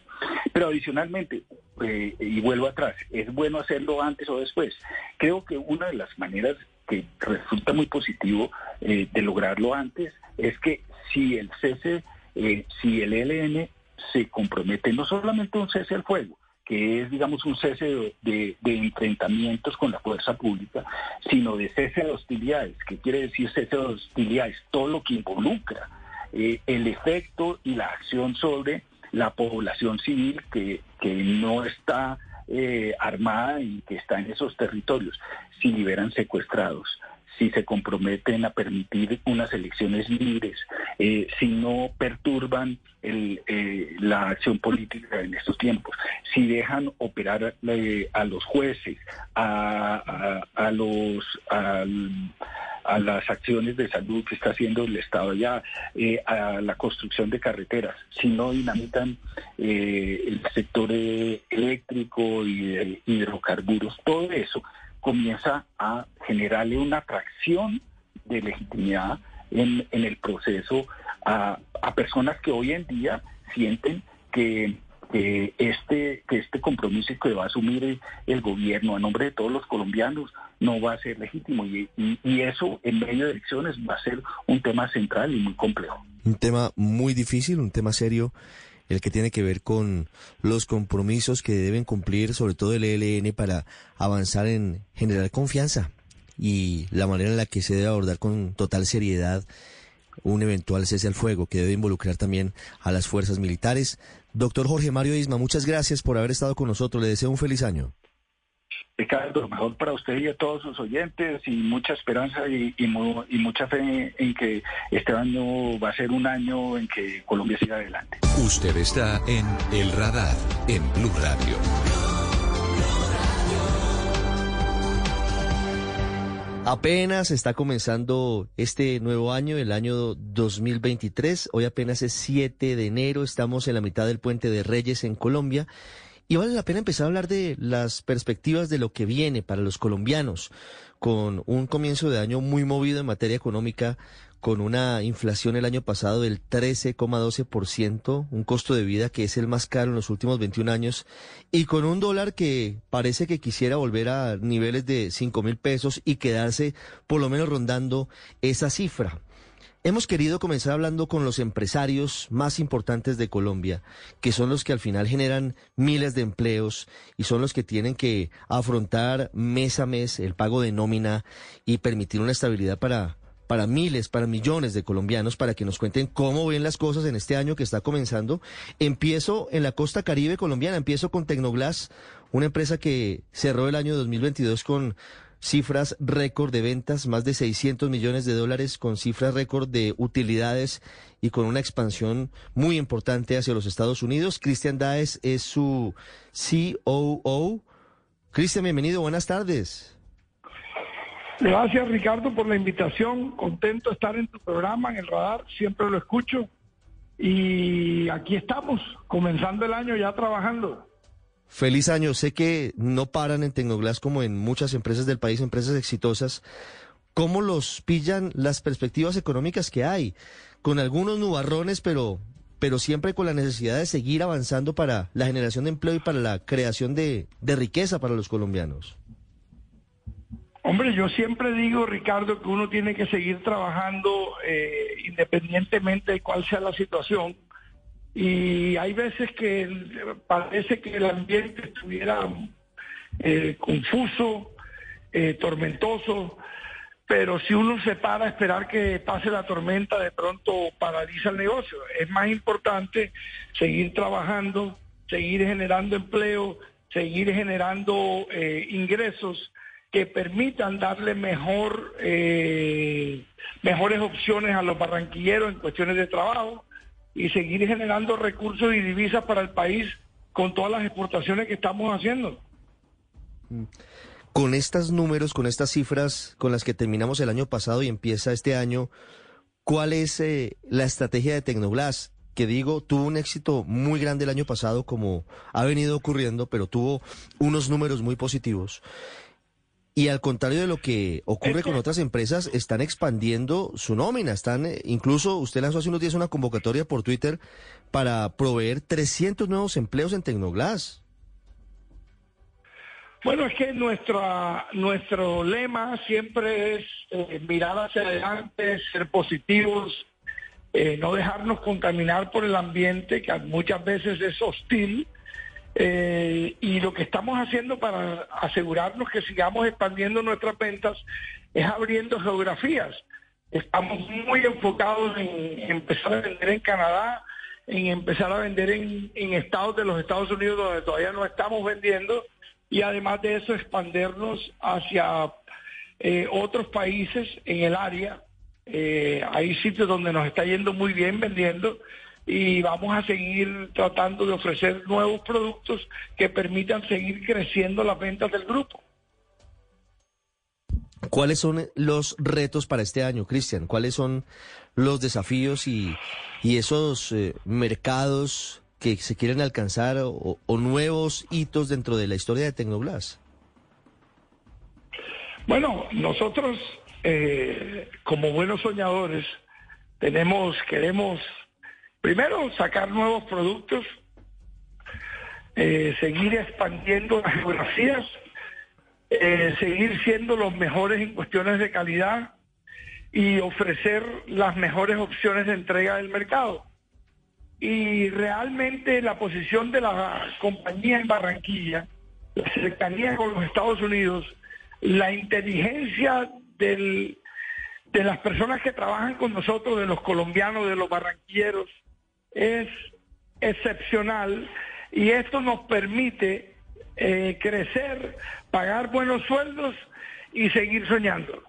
Pero adicionalmente, eh, y vuelvo atrás, es bueno hacerlo antes o después. Creo que una de las maneras que resulta muy positivo eh, de lograrlo antes es que si el cese, eh, si el ELN se compromete no solamente un cese al fuego, que es, digamos, un cese de, de, enfrentamientos con la fuerza pública, sino de cese de hostilidades. ¿Qué quiere decir cese de hostilidades? Todo lo que involucra eh, el efecto y la acción sobre la población civil que, que no está eh, armada y que está en esos territorios, si liberan secuestrados, si se comprometen a permitir unas elecciones libres, eh, si no perturban el, eh, la acción política en estos tiempos, si dejan operar eh, a los jueces, a, a, a los... a las acciones de salud que está haciendo el Estado ya, eh, a la construcción de carreteras, si no dinamitan eh, el sector eh, eléctrico y de hidrocarburos, todo eso comienza a generarle una atracción de legitimidad en, el proceso a, personas que hoy en día sienten que, que, este, que este compromiso que va a asumir el, el, gobierno a nombre de todos los colombianos no va a ser legítimo y, y, y eso en medio de elecciones va a ser un tema central y muy complejo. Un tema muy difícil, un tema serio el que tiene que ver con los compromisos que deben cumplir, sobre todo el ELN, para avanzar en generar confianza y la manera en la que se debe abordar con total seriedad un eventual cese al fuego que debe involucrar también a las fuerzas militares. Doctor Jorge Mario Isma, muchas gracias por haber estado con nosotros. Le deseo un feliz año. Ricardo, lo mejor para usted y a todos sus oyentes y mucha esperanza y, y, y, mucha fe en que este año va a ser un año en que Colombia siga adelante. Usted está en El Radar, en Blue Radio. Apenas está comenzando este nuevo año, el año 2023. Hoy apenas es 7 de enero, estamos en la mitad del puente de Reyes en Colombia y vale la pena empezar a hablar de las perspectivas de lo que viene para los colombianos, con un comienzo de año muy movido en materia económica, con una inflación el año pasado del 13,12%, un costo de vida que es el más caro en los últimos 21 años, y con un dólar que parece que quisiera volver a niveles de 5 mil pesos y quedarse por lo menos rondando esa cifra. Hemos querido comenzar hablando con los empresarios más importantes de Colombia, que son los que al final generan miles de empleos y son los que tienen que afrontar mes a mes el pago de nómina y permitir una estabilidad para, para miles, para millones de colombianos, para que nos cuenten cómo ven las cosas en este año que está comenzando. Empiezo en la costa caribe colombiana, empiezo con Tecnoglass, una empresa que cerró el año 2022 con cifras récord de ventas, más de 600 millones de dólares, con cifras récord de utilidades y con una expansión muy importante hacia los Estados Unidos. Cristian Daes es su COO. Cristian, bienvenido, buenas tardes. Gracias Ricardo por la invitación, contento de estar en tu programa, en el radar, siempre lo escucho. Y aquí estamos, comenzando el año ya trabajando. Feliz año. Sé que no paran en Tecnoglass como en muchas empresas del país, empresas exitosas. ¿Cómo los pillan las perspectivas económicas que hay? Con algunos nubarrones, pero, pero siempre con la necesidad de seguir avanzando para la generación de empleo y para la creación de, de riqueza para los colombianos. Hombre, yo siempre digo, Ricardo, que uno tiene que seguir trabajando eh, independientemente de cuál sea la situación y hay veces que parece que el ambiente estuviera eh, confuso, eh, tormentoso, pero si uno se para a esperar que pase la tormenta, de pronto paraliza el negocio. Es más importante seguir trabajando, seguir generando empleo, seguir generando ingresos que permitan darle mejor, eh, mejores opciones a los barranquilleros en cuestiones de trabajo y seguir generando recursos y divisas para el país con todas las exportaciones que estamos haciendo. Con estos números, con estas cifras con las que terminamos el año pasado y empieza este año, ¿cuál es eh, la estrategia de Tecnoglass? Que digo, tuvo un éxito muy grande el año pasado, como ha venido ocurriendo, pero tuvo unos números muy positivos. Y al contrario de lo que ocurre con otras empresas, están expandiendo su nómina. Están, eh, incluso usted lanzó hace unos días una convocatoria por Twitter para proveer 300 nuevos empleos en Tecnoglass. Bueno, es que nuestra, nuestro lema siempre es eh, mirar hacia adelante, ser positivos, eh, no dejarnos contaminar por el ambiente que muchas veces es hostil. Eh, y lo que estamos haciendo para asegurarnos que sigamos expandiendo nuestras ventas es abriendo geografías. Estamos muy enfocados en empezar a vender en Canadá, en empezar a vender en, estados de los Estados Unidos donde todavía no estamos vendiendo y además de eso expandernos hacia eh, otros países en el área. Eh, hay sitios donde nos está yendo muy bien vendiendo y vamos a seguir tratando de ofrecer nuevos productos que permitan seguir creciendo las ventas del grupo. ¿Cuáles son los retos para este año, Cristian? ¿Cuáles son los desafíos y, y esos eh, mercados que se quieren alcanzar o, o nuevos hitos dentro de la historia de Tecnoglass? Bueno, nosotros eh, como buenos soñadores tenemos, queremos primero sacar nuevos productos, eh, seguir expandiendo las geografías, eh, seguir siendo los mejores en cuestiones de calidad y ofrecer las mejores opciones de entrega del mercado. Y realmente la posición de la compañía en Barranquilla, la cercanía con los Estados Unidos, la inteligencia de las personas que trabajan con nosotros, de los colombianos, de los barranquilleros, es excepcional y esto nos permite eh, crecer, pagar buenos sueldos y seguir soñando.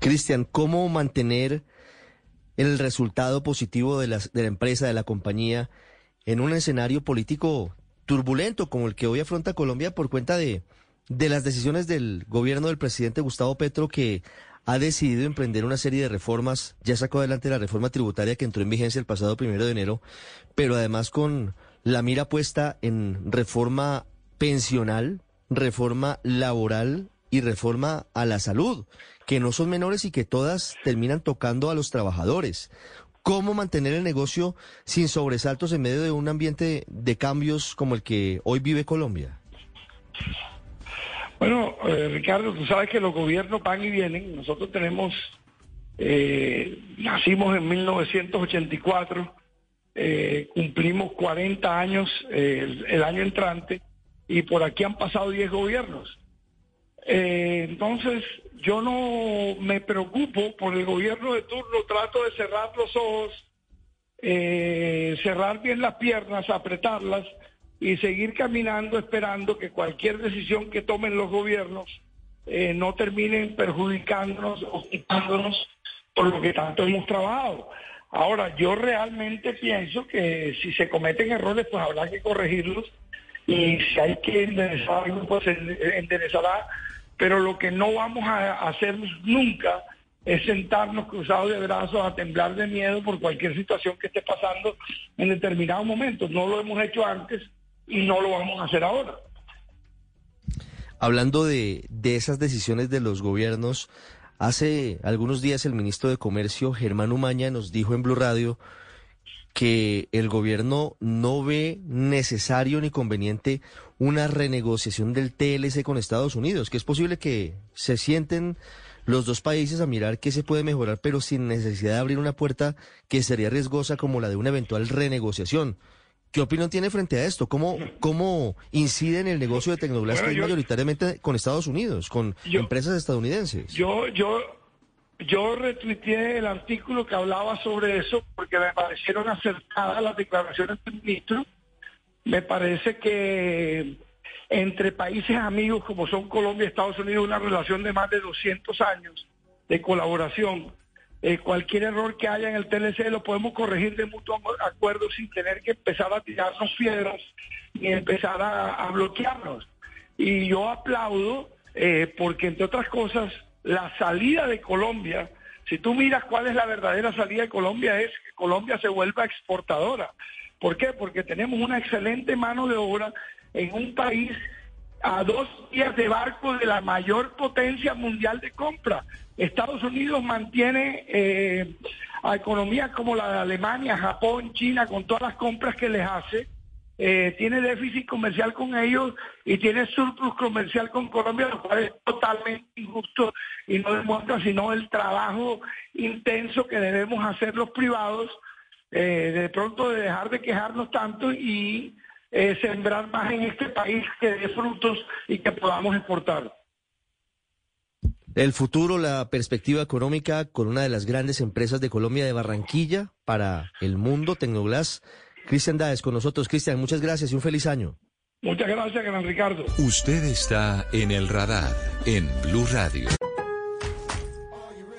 Cristian, ¿cómo mantener el resultado positivo de, las, de la empresa, de la compañía, en un escenario político turbulento como el que hoy afronta Colombia por cuenta de, de las decisiones del gobierno del presidente Gustavo Petro que ha decidido emprender una serie de reformas, ya sacó adelante la reforma tributaria que entró en vigencia el pasado primero de enero, pero además con la mira puesta en reforma pensional, reforma laboral y reforma a la salud, que no son menores y que todas terminan tocando a los trabajadores. ¿Cómo mantener el negocio sin sobresaltos en medio de un ambiente de cambios como el que hoy vive Colombia? Bueno, eh, Ricardo, tú sabes que los gobiernos van y vienen. Nosotros tenemos, eh, nacimos en 1984, eh, cumplimos 40 años eh, el, el año entrante y por aquí han pasado 10 gobiernos. Eh, entonces, yo no me preocupo por el gobierno de turno, trato de cerrar los ojos, eh, cerrar bien las piernas, apretarlas y seguir caminando esperando que cualquier decisión que tomen los gobiernos eh, no terminen perjudicándonos o quitándonos por lo que tanto hemos trabajado. Ahora, yo realmente pienso que si se cometen errores, pues habrá que corregirlos y si hay que enderezar algo, pues se enderezará, pero lo que no vamos a hacer nunca es sentarnos cruzados de brazos a temblar de miedo por cualquier situación que esté pasando en determinados momentos. No lo hemos hecho antes y no lo vamos a hacer ahora. Hablando de, de esas decisiones de los gobiernos, hace algunos días el ministro de Comercio, Germán Umaña, nos dijo en Blue Radio que el gobierno no ve necesario ni conveniente una renegociación del TLC con Estados Unidos, que es posible que se sienten los dos países a mirar qué se puede mejorar, pero sin necesidad de abrir una puerta que sería riesgosa como la de una eventual renegociación. ¿Qué opinión tiene frente a esto? ¿Cómo, cómo incide en el negocio de Tecnoglass Bueno, que es yo- mayoritariamente con Estados Unidos, con Yo- empresas estadounidenses? Yo, yo, yo retuiteé el artículo que hablaba sobre eso porque me parecieron acertadas las declaraciones del ministro. Me parece que entre países amigos como son Colombia y Estados Unidos, una relación de más de 200 años de colaboración. Eh, cualquier error que haya en el TLC lo podemos corregir de mutuo acuerdo sin tener que empezar a tirarnos piedras ni empezar a, bloquearnos. Y yo aplaudo eh, porque, entre otras cosas, la salida de Colombia, si tú miras cuál es la verdadera salida de Colombia, es que Colombia se vuelva exportadora. ¿Por qué? Porque tenemos una excelente mano de obra en un país a dos días de barco de la mayor potencia mundial de compra. Estados Unidos mantiene eh, a economías como la de Alemania, Japón, China, con todas las compras que les hace, eh, tiene déficit comercial con ellos y tiene surplus comercial con Colombia, lo cual es totalmente injusto y no demuestra sino el trabajo intenso que debemos hacer los privados, eh, de pronto de dejar de quejarnos tanto y eh, sembrar más en este país que dé frutos y que podamos exportar. El futuro, la perspectiva económica con una de las grandes empresas de Colombia de Barranquilla para el mundo, Tecnoglass. Cristian Daes con nosotros. Cristian, muchas gracias y un feliz año. Muchas gracias, gran Ricardo. Usted está en el radar en Blue Radio.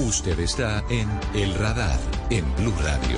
Usted está en El Radar en Blue Radio.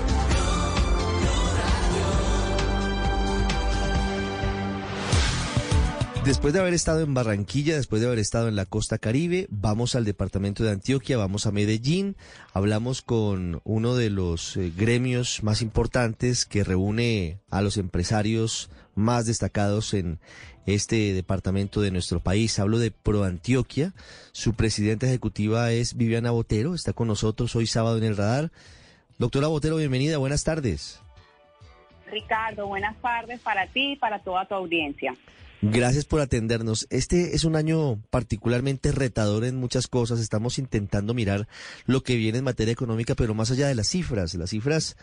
Después de haber estado en Barranquilla, después de haber estado en la costa caribe, vamos al departamento de Antioquia, vamos a Medellín, hablamos con uno de los eh, gremios más importantes que reúne a los empresarios más destacados en este departamento de nuestro país. Hablo de Pro Antioquia. Su presidenta ejecutiva es Viviana Botero, está con nosotros hoy sábado en el radar. Doctora Botero, bienvenida, buenas tardes. Ricardo, buenas tardes para ti y para toda tu audiencia. Gracias por atendernos. Este es un año particularmente retador en muchas cosas. Estamos intentando mirar lo que viene en materia económica, pero más allá de las cifras. Las cifras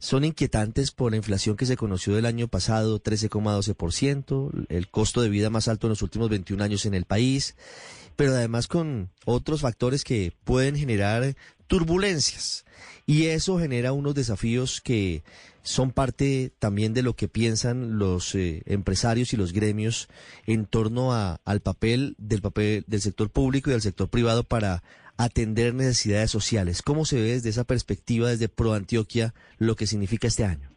son inquietantes por la inflación que se conoció del año pasado, 13,12%, el costo de vida más alto en los últimos 21 años en el país, pero además con otros factores que pueden generar turbulencias. Y eso genera unos desafíos que son parte también de lo que piensan los eh, empresarios y los gremios en torno a, al papel del papel del sector público y del sector privado para atender necesidades sociales. ¿Cómo se ve desde esa perspectiva, desde Pro Antioquia, lo que significa este año?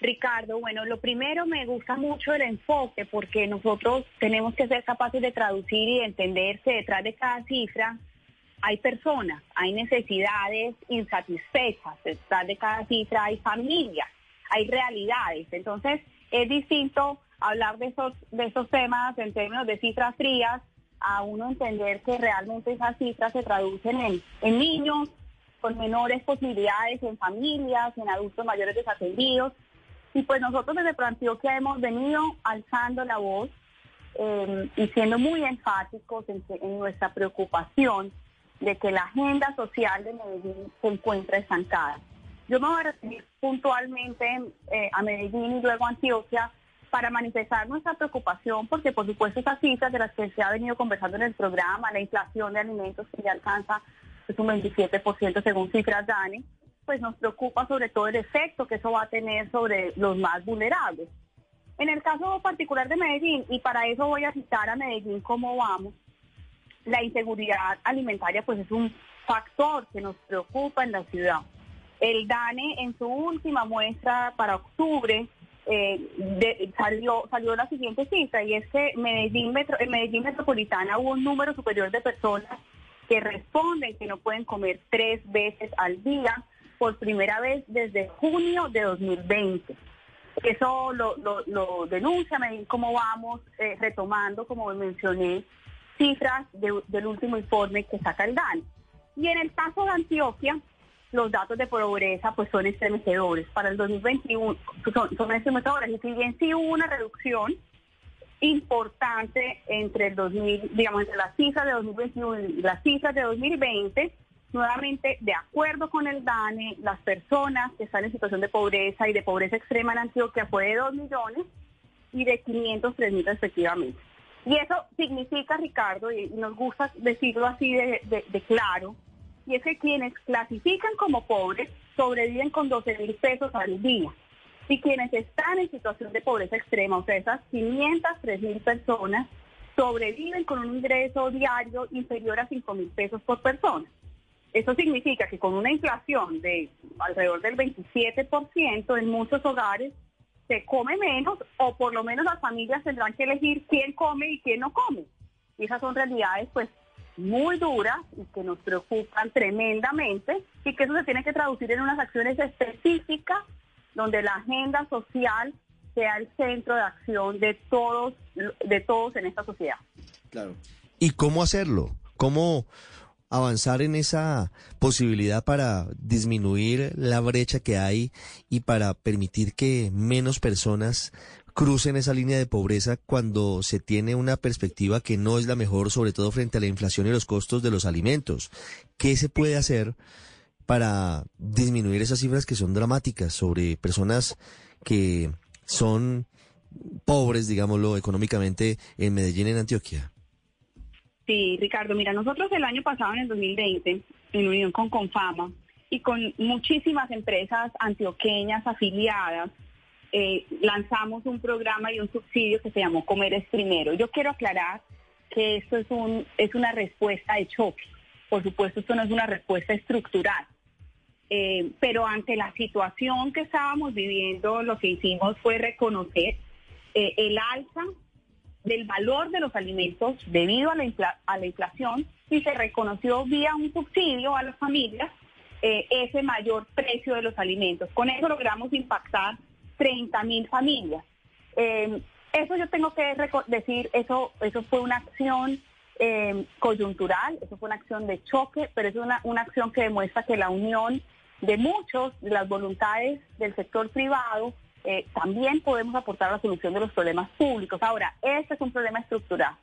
Ricardo, bueno, lo primero me gusta mucho el enfoque porque nosotros tenemos que ser capaces de traducir y de entender que detrás de cada cifra hay personas, hay necesidades insatisfechas, detrás de cada cifra hay familias, hay realidades. Entonces, es distinto hablar de esos, de esos temas en términos de cifras frías a uno entender que realmente esas cifras se traducen en, niños con menores posibilidades, en familias, en adultos mayores desatendidos. Y pues nosotros desde Proantioquia hemos venido alzando la voz eh, y siendo muy enfáticos en, en, nuestra preocupación de que la agenda social de Medellín se encuentra estancada. Yo me voy a referir puntualmente eh, a Medellín y luego a Antioquia para manifestar nuestra preocupación, porque por supuesto esas cifras de las que se ha venido conversando en el programa, la inflación de alimentos que ya alcanza es un 27% según cifras DANE, pues nos preocupa sobre todo el efecto que eso va a tener sobre los más vulnerables. En el caso particular de Medellín, y para eso voy a citar a Medellín cómo vamos, la inseguridad alimentaria pues es un factor que nos preocupa en la ciudad. El DANE en su última muestra para octubre eh, salió, salió la siguiente cifra y es que Medellín, metro, en Medellín Metropolitana hubo un número superior de personas que responden que no pueden comer tres veces al día por primera vez desde junio de 2020. Eso lo, lo, denuncia Medellín como vamos eh, retomando, como mencioné, cifras del último informe que saca el DAN. Y en el caso de Antioquia, los datos de pobreza pues son estremecedores. Para el 2021 son, son estremecedores y si bien sí hubo una reducción importante entre el 2000, digamos, entre las cifras de 2021 y las cifras de 2020, nuevamente, de acuerdo con el DANE, las personas que están en situación de pobreza y de pobreza extrema en Antioquia fue de 2 millones y de 503 mil respectivamente. Y eso significa, Ricardo, y nos gusta decirlo así de, de claro, y es que quienes clasifican como pobres sobreviven con 12 mil pesos al día. Y quienes están en situación de pobreza extrema, o sea, esas 503 mil personas, sobreviven con un ingreso diario inferior a 5 mil pesos por persona. Eso significa que con una inflación de alrededor del 27% en muchos hogares, se come menos o por lo menos las familias tendrán que elegir quién come y quién no come. Y esas son realidades pues muy duras y que nos preocupan tremendamente y que eso se tiene que traducir en unas acciones específicas donde la agenda social sea el centro de acción de todos de todos en esta sociedad. Claro. ¿Y cómo hacerlo? ¿Cómo avanzar en esa posibilidad para disminuir la brecha que hay y para permitir que menos personas crucen esa línea de pobreza cuando se tiene una perspectiva que no es la mejor, sobre todo frente a la inflación y los costos de los alimentos. ¿Qué se puede hacer para disminuir esas cifras que son dramáticas sobre personas que son pobres, digámoslo, económicamente en Medellín, en Antioquia? Sí, Ricardo, mira, nosotros el año pasado, en el 2020, en unión con Confama y con muchísimas empresas antioqueñas afiliadas, eh, lanzamos un programa y un subsidio que se llamó Comer es Primero. Yo quiero aclarar que esto es, un, es una respuesta de choque. Por supuesto, esto no es una respuesta estructural. Eh, pero ante la situación que estábamos viviendo, lo que hicimos fue reconocer eh, el alza del valor de los alimentos debido a la, a la inflación y se reconoció vía un subsidio a las familias eh, ese mayor precio de los alimentos. Con eso logramos impactar 30 mil familias. Eh, eso yo tengo que decir, eso, eso fue una acción eh, coyuntural, eso fue una acción de choque, pero es una, una acción que demuestra que la unión de muchos, de las voluntades del sector privado, eh, también podemos aportar a la solución de los problemas públicos. Ahora, este es un problema estructural.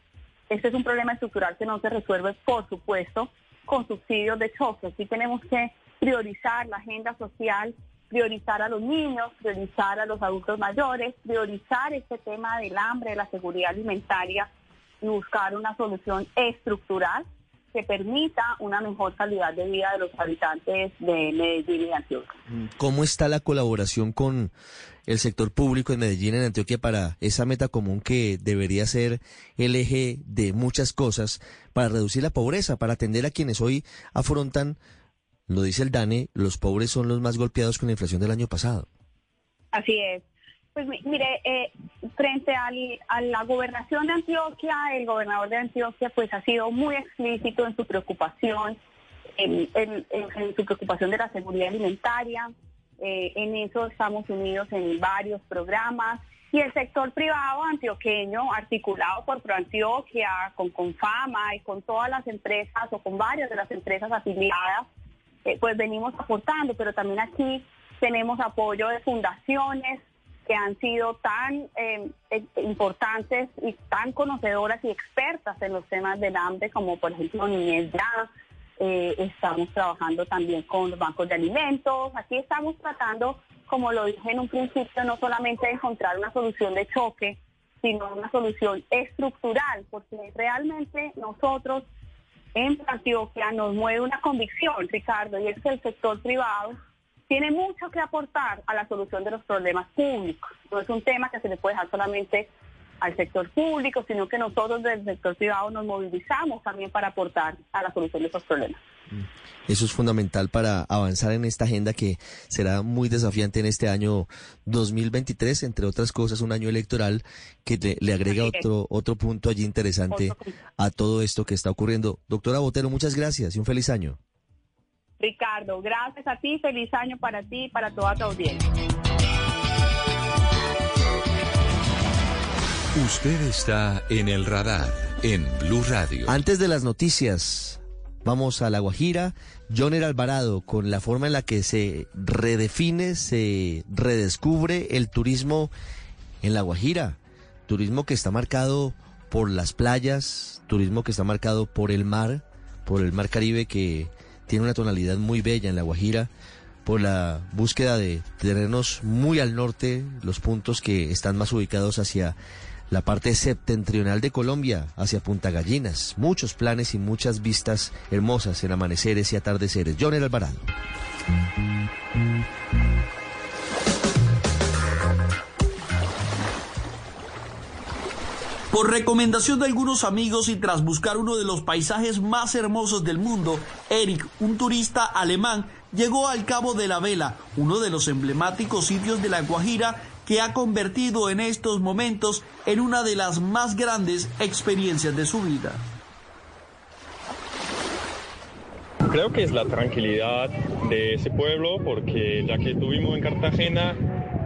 Este es un problema estructural que no se resuelve, por supuesto, con subsidios de choque. Sí tenemos que priorizar la agenda social, priorizar a los niños, priorizar a los adultos mayores, priorizar este tema del hambre, de la seguridad alimentaria y buscar una solución estructural que permita una mejor calidad de vida de los habitantes de Medellín y Antioquia. ¿Cómo está la colaboración con el sector público en Medellín, en Antioquia, para esa meta común que debería ser el eje de muchas cosas para reducir la pobreza, para atender a quienes hoy afrontan, lo dice el DANE, los pobres son los más golpeados con la inflación del año pasado? Así es. Pues mire, eh, frente a la gobernación de Antioquia, el gobernador de Antioquia pues ha sido muy explícito en su preocupación, en, su preocupación de la seguridad alimentaria. Eh, en eso estamos unidos en varios programas. Y el sector privado antioqueño, articulado por ProAntioquia, con Confama y con todas las empresas o con varias de las empresas afiliadas, eh, pues venimos aportando, pero también aquí tenemos apoyo de fundaciones, que han sido tan eh, eh, importantes y tan conocedoras y expertas en los temas del hambre, como por ejemplo Niñez Ya. Estamos trabajando también con los bancos de alimentos. Aquí estamos tratando, como lo dije en un principio, no solamente de encontrar una solución de choque, sino una solución estructural, porque realmente nosotros en Antioquia nos mueve una convicción, Ricardo, y es que el sector privado tiene mucho que aportar a la solución de los problemas públicos. No es un tema que se le puede dejar solamente al sector público, sino que nosotros del sector privado nos movilizamos también para aportar a la solución de esos problemas. Mm. Eso es fundamental para avanzar en esta agenda que será muy desafiante en este año 2023, entre otras cosas, un año electoral que le, agrega otro, otro punto allí interesante a todo esto que está ocurriendo. Doctora Botero, muchas gracias y un feliz año. Ricardo, gracias a ti, feliz año para ti y para toda tu audiencia. Usted está en el radar en Blue Radio. Antes de las noticias, vamos a La Guajira. Joner Alvarado, con la forma en la que se redefine, se redescubre el turismo en La Guajira. Turismo que está marcado por las playas, turismo que está marcado por el mar, por el mar Caribe que tiene una tonalidad muy bella en La Guajira por la búsqueda de terrenos muy al norte, los puntos que están más ubicados hacia la parte septentrional de Colombia, hacia Punta Gallinas. Muchos planes y muchas vistas hermosas en amaneceres y atardeceres. John Alvarado. Por recomendación de algunos amigos y tras buscar uno de los paisajes más hermosos del mundo, Eric, un turista alemán, llegó al Cabo de la Vela, uno de los emblemáticos sitios de La Guajira que ha convertido en estos momentos en una de las más grandes experiencias de su vida. Creo que es la tranquilidad de ese pueblo, porque ya que estuvimos en Cartagena,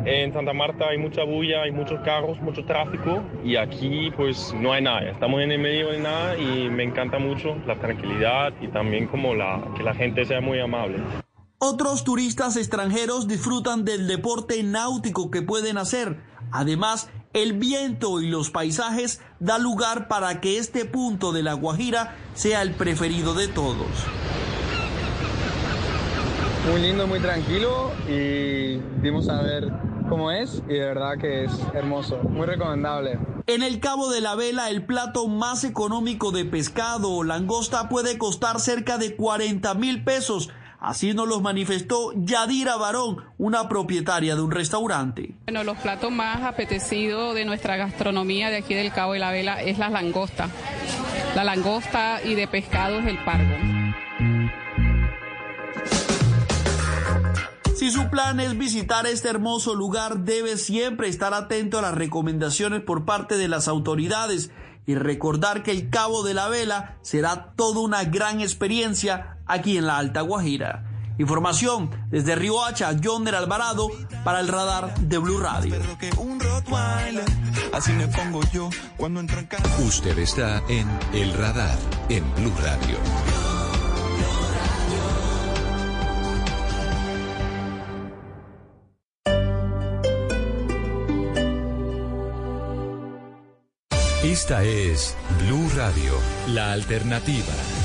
en Santa Marta hay mucha bulla, hay muchos carros, mucho tráfico y aquí pues no hay nada. Estamos en el medio de nada y me encanta mucho la tranquilidad y también como que la gente sea muy amable. Otros turistas extranjeros disfrutan del deporte náutico que pueden hacer. Además, el viento y los paisajes da lugar para que este punto de la Guajira sea el preferido de todos. Muy lindo, muy tranquilo y dimos a ver cómo es y de verdad que es hermoso, muy recomendable. En el Cabo de la Vela, el plato más económico de pescado o langosta puede costar cerca de 40 mil pesos. Así nos los manifestó Yadira Barón, una propietaria de un restaurante. Bueno, los platos más apetecidos de nuestra gastronomía de aquí del Cabo de la Vela es la langosta. La langosta y de pescado es el pargo. Si su plan es visitar este hermoso lugar, debe siempre estar atento a las recomendaciones por parte de las autoridades y recordar que el Cabo de la Vela será toda una gran experiencia aquí en la Alta Guajira. Información desde Río Hacha, John Alvarado para el radar de Blue Radio. Usted está en El Radar en Blue Radio. Esta es Blue Radio, la alternativa.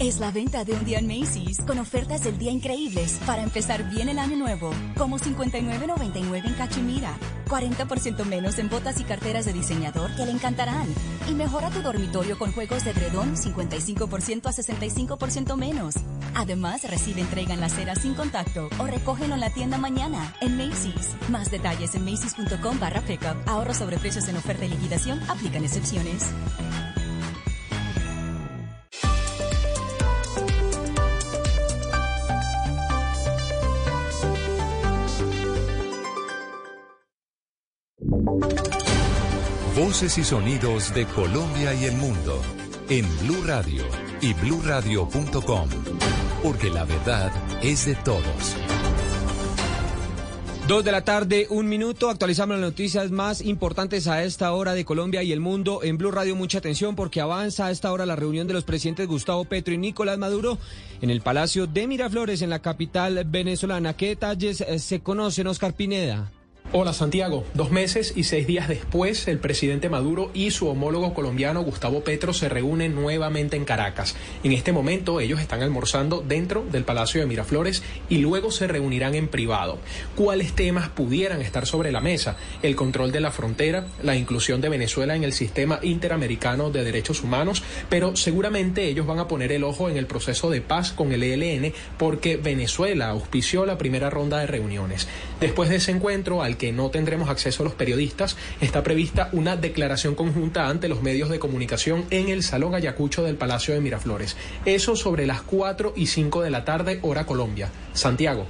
Es la venta de un día en Macy's con ofertas del día increíbles para empezar bien el año nuevo, como 59.99 en Cachemira, 40% menos en botas y carteras de diseñador que le encantarán. Y mejora tu dormitorio con juegos de edredón 55% a 65% menos. Además, recibe entrega en la acera sin contacto o recógelo en la tienda mañana en Macy's. Más detalles en macy's.com barra pickup. Ahorro sobre precios en oferta y liquidación. Aplican excepciones. Voces y sonidos de Colombia y el mundo en Blue Radio y bluradio.com, porque la verdad es de todos. Dos de la tarde, un minuto. Actualizamos las noticias más importantes a esta hora de Colombia y el mundo. En Blue Radio, mucha atención porque avanza a esta hora la reunión de los presidentes Gustavo Petro y Nicolás Maduro en el Palacio de Miraflores, en la capital venezolana. ¿Qué detalles eh, se conocen, Oscar Pineda? Hola Santiago, dos meses y seis días después, el presidente Maduro y su homólogo colombiano Gustavo Petro se reúnen nuevamente en Caracas. En este momento ellos están almorzando dentro del Palacio de Miraflores y luego se reunirán en privado. ¿Cuáles temas pudieran estar sobre la mesa? El control de la frontera, la inclusión de Venezuela en el sistema interamericano de derechos humanos, pero seguramente ellos van a poner el ojo en el proceso de paz con el ELN porque Venezuela auspició la primera ronda de reuniones. Después de ese encuentro, al que no tendremos acceso a los periodistas, está prevista una declaración conjunta ante los medios de comunicación en el Salón Ayacucho del Palacio de Miraflores. Eso sobre las 4 y 5 de la tarde, hora Colombia. Santiago.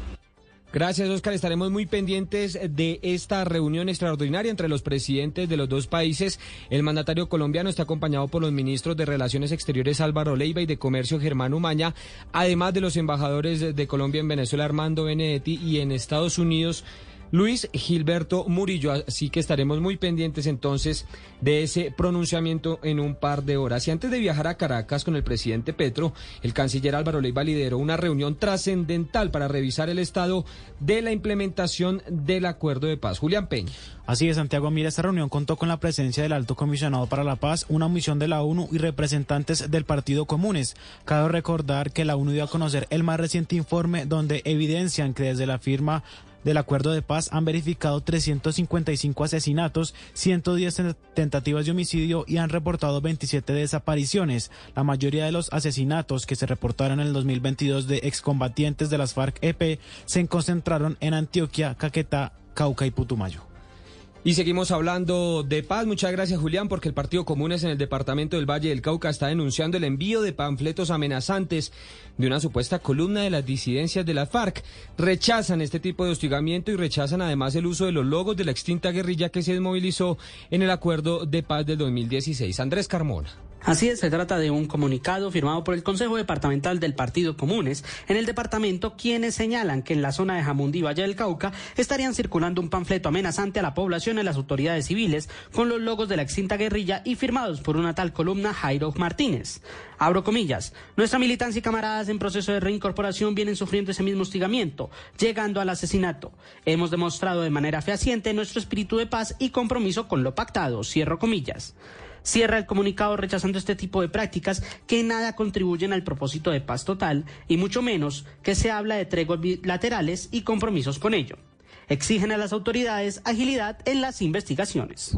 Gracias, Oscar. Estaremos muy pendientes de esta reunión extraordinaria entre los presidentes de los dos países. El mandatario colombiano está acompañado por los ministros de Relaciones Exteriores Álvaro Leiva y de Comercio Germán Umaña, además de los embajadores de Colombia en Venezuela Armando Benedetti y en Estados Unidos Luis Gilberto Murillo. Así que estaremos muy pendientes entonces de ese pronunciamiento en un par de horas. Y antes de viajar a Caracas con el presidente Petro, el canciller Álvaro Leiva lideró una reunión trascendental para revisar el estado de la implementación del acuerdo de paz. Julián Peña. Así es, Santiago. Mira, esta reunión contó con la presencia del Alto Comisionado para la Paz, una misión de la ONU y representantes del Partido Comunes. Cabe recordar que la ONU dio a conocer el más reciente informe donde evidencian que desde la firma del acuerdo de paz han verificado 355 asesinatos, 110 tentativas de homicidio y han reportado 27 desapariciones. La mayoría de los asesinatos que se reportaron en el 2022 de excombatientes de las FARC-EP se concentraron en Antioquia, Caquetá, Cauca y Putumayo. Y seguimos hablando de paz. Muchas gracias, Julián, porque el Partido Comunes en el departamento del Valle del Cauca está denunciando el envío de panfletos amenazantes de una supuesta columna de las disidencias de la FARC. Rechazan este tipo de hostigamiento y rechazan además el uso de los logos de la extinta guerrilla que se desmovilizó en el acuerdo de paz del 2016. Andrés Carmona. Así es, se trata de un comunicado firmado por el Consejo Departamental del Partido Comunes en el departamento, quienes señalan que en la zona de Jamundí, Valle del Cauca, estarían circulando un panfleto amenazante a la población y a las autoridades civiles con los logos de la extinta guerrilla y firmados por una tal columna Jairo Martínez. Abro comillas, nuestra militancia y camaradas en proceso de reincorporación vienen sufriendo ese mismo hostigamiento, llegando al asesinato. Hemos demostrado de manera fehaciente nuestro espíritu de paz y compromiso con lo pactado, cierro comillas cierra el comunicado rechazando este tipo de prácticas que nada contribuyen al propósito de paz total y mucho menos que se habla de treguas bilaterales y compromisos con ello. Exigen a las autoridades agilidad en las investigaciones.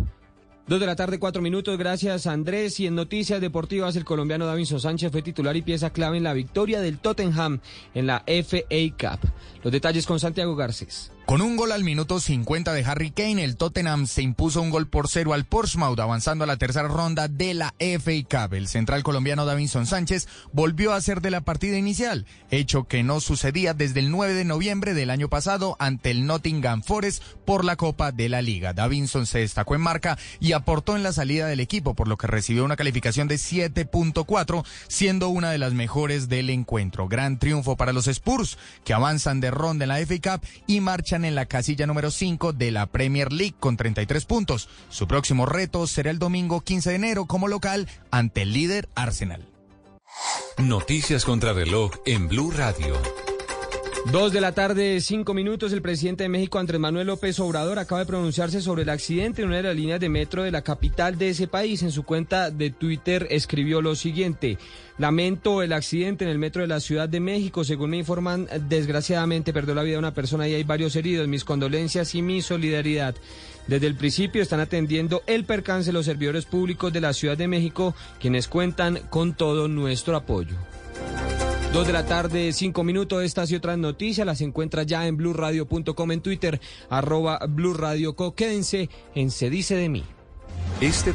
Dos de la tarde, cuatro minutos. Gracias, Andrés. Y en noticias deportivas, el colombiano Davinson Sánchez fue titular y pieza clave en la victoria del Tottenham en la FA Cup. Los detalles con Santiago Garcés. Con un gol al minuto 50 de Harry Kane, el Tottenham se impuso un gol por cero al Portsmouth, avanzando a la tercera ronda de la FA Cup. El central colombiano Davinson Sánchez volvió a ser de la partida inicial, hecho que no sucedía desde el 9 de noviembre del año pasado ante el Nottingham Forest por la Copa de la Liga. Davinson se destacó en marca y aportó en la salida del equipo, por lo que recibió una calificación de 7.4, siendo una de las mejores del encuentro. Gran triunfo para los Spurs, que avanzan de ronda en la FA Cup y marchan en la casilla número 5 de la Premier League con 33 puntos. Su próximo reto será el domingo 15 de enero como local ante el líder Arsenal. Noticias contra reloj en Blue Radio. Dos de la tarde, cinco minutos. El presidente de México, Andrés Manuel López Obrador, acaba de pronunciarse sobre el accidente en una de las líneas de metro de la capital de ese país. En su cuenta de Twitter escribió lo siguiente. Lamento el accidente en el metro de la Ciudad de México. Según me informan, desgraciadamente perdió la vida una persona y hay varios heridos. Mis condolencias y mi solidaridad. Desde el principio están atendiendo el percance los servidores públicos de la Ciudad de México, quienes cuentan con todo nuestro apoyo. Dos de la tarde, cinco minutos. Estas y otras noticias las encuentra ya en blurradio.com en Twitter, arroba blurradioco. Quédense en Se Dice de mí. Este...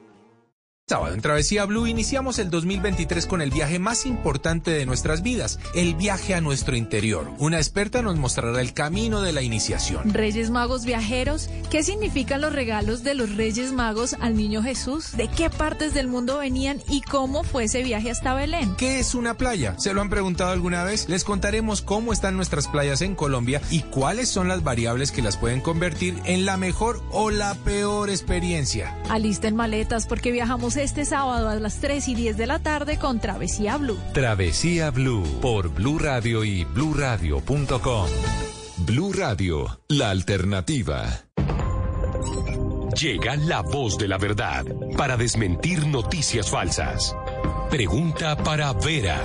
Sábado en Travesía Blue iniciamos el 2023 con el viaje más importante de nuestras vidas, el viaje a nuestro interior. Una experta nos mostrará el camino de la iniciación. Reyes Magos viajeros, ¿qué significan los regalos de los Reyes Magos al niño Jesús? ¿De qué partes del mundo venían y cómo fue ese viaje hasta Belén? ¿Qué es una playa? ¿Se lo han preguntado alguna vez? Les contaremos cómo están nuestras playas en Colombia y cuáles son las variables que las pueden convertir en la mejor o la peor experiencia. Alisten maletas porque viajamos este sábado a las 3 y 10 de la tarde con Travesía Blue. Travesía Blue por Blue Radio y bluradio.com. Blue Radio, la alternativa. Llega la voz de la verdad para desmentir noticias falsas. Pregunta para Vera.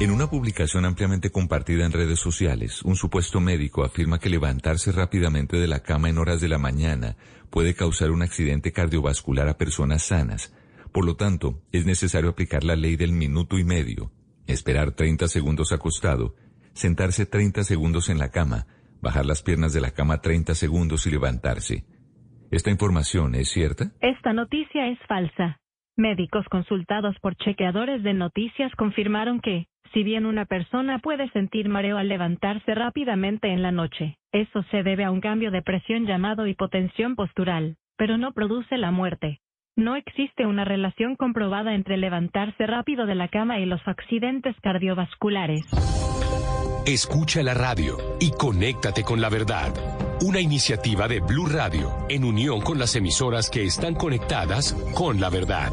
En una publicación ampliamente compartida en redes sociales, un supuesto médico afirma que levantarse rápidamente de la cama en horas de la mañana puede causar un accidente cardiovascular a personas sanas. Por lo tanto, es necesario aplicar la ley del minuto y medio, esperar 30 segundos acostado, sentarse 30 segundos en la cama, bajar las piernas de la cama 30 segundos y levantarse. ¿Esta información es cierta? Esta noticia es falsa. Médicos consultados por chequeadores de noticias confirmaron que, si bien una persona puede sentir mareo al levantarse rápidamente en la noche, eso se debe a un cambio de presión llamado hipotensión postural, pero no produce la muerte. No existe una relación comprobada entre levantarse rápido de la cama y los accidentes cardiovasculares. Escucha la radio y conéctate con la verdad. Una iniciativa de Blue Radio en unión con las emisoras que están conectadas con la verdad.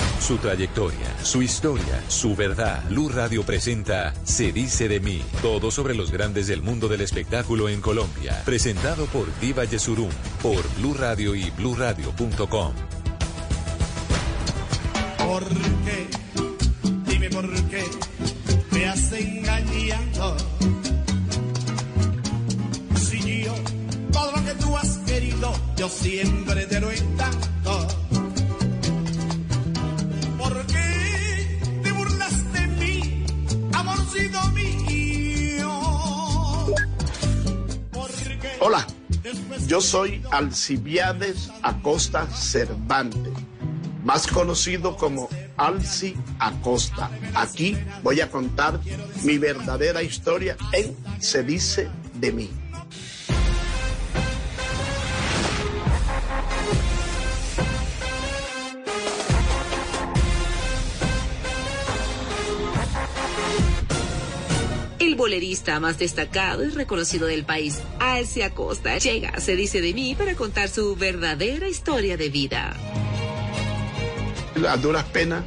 Su trayectoria, su historia, su verdad. Blue Radio presenta Se dice de mí. Todo sobre los grandes del mundo del espectáculo en Colombia. Presentado por Diva Yesurum, por Blue Radio y bluradio.com. ¿Por qué? Dime por qué me has engañado. Si yo, todo lo que tú has querido, yo siempre te lo he dado. Hola, yo soy Alcibiades Acosta Cervantes, más conocido como Alci Acosta. Aquí voy a contar mi verdadera historia en Se dice de mí. Bolerista más destacado y reconocido del país, Alce Acosta, llega, se dice de mí, para contar su verdadera historia de vida. A duras penas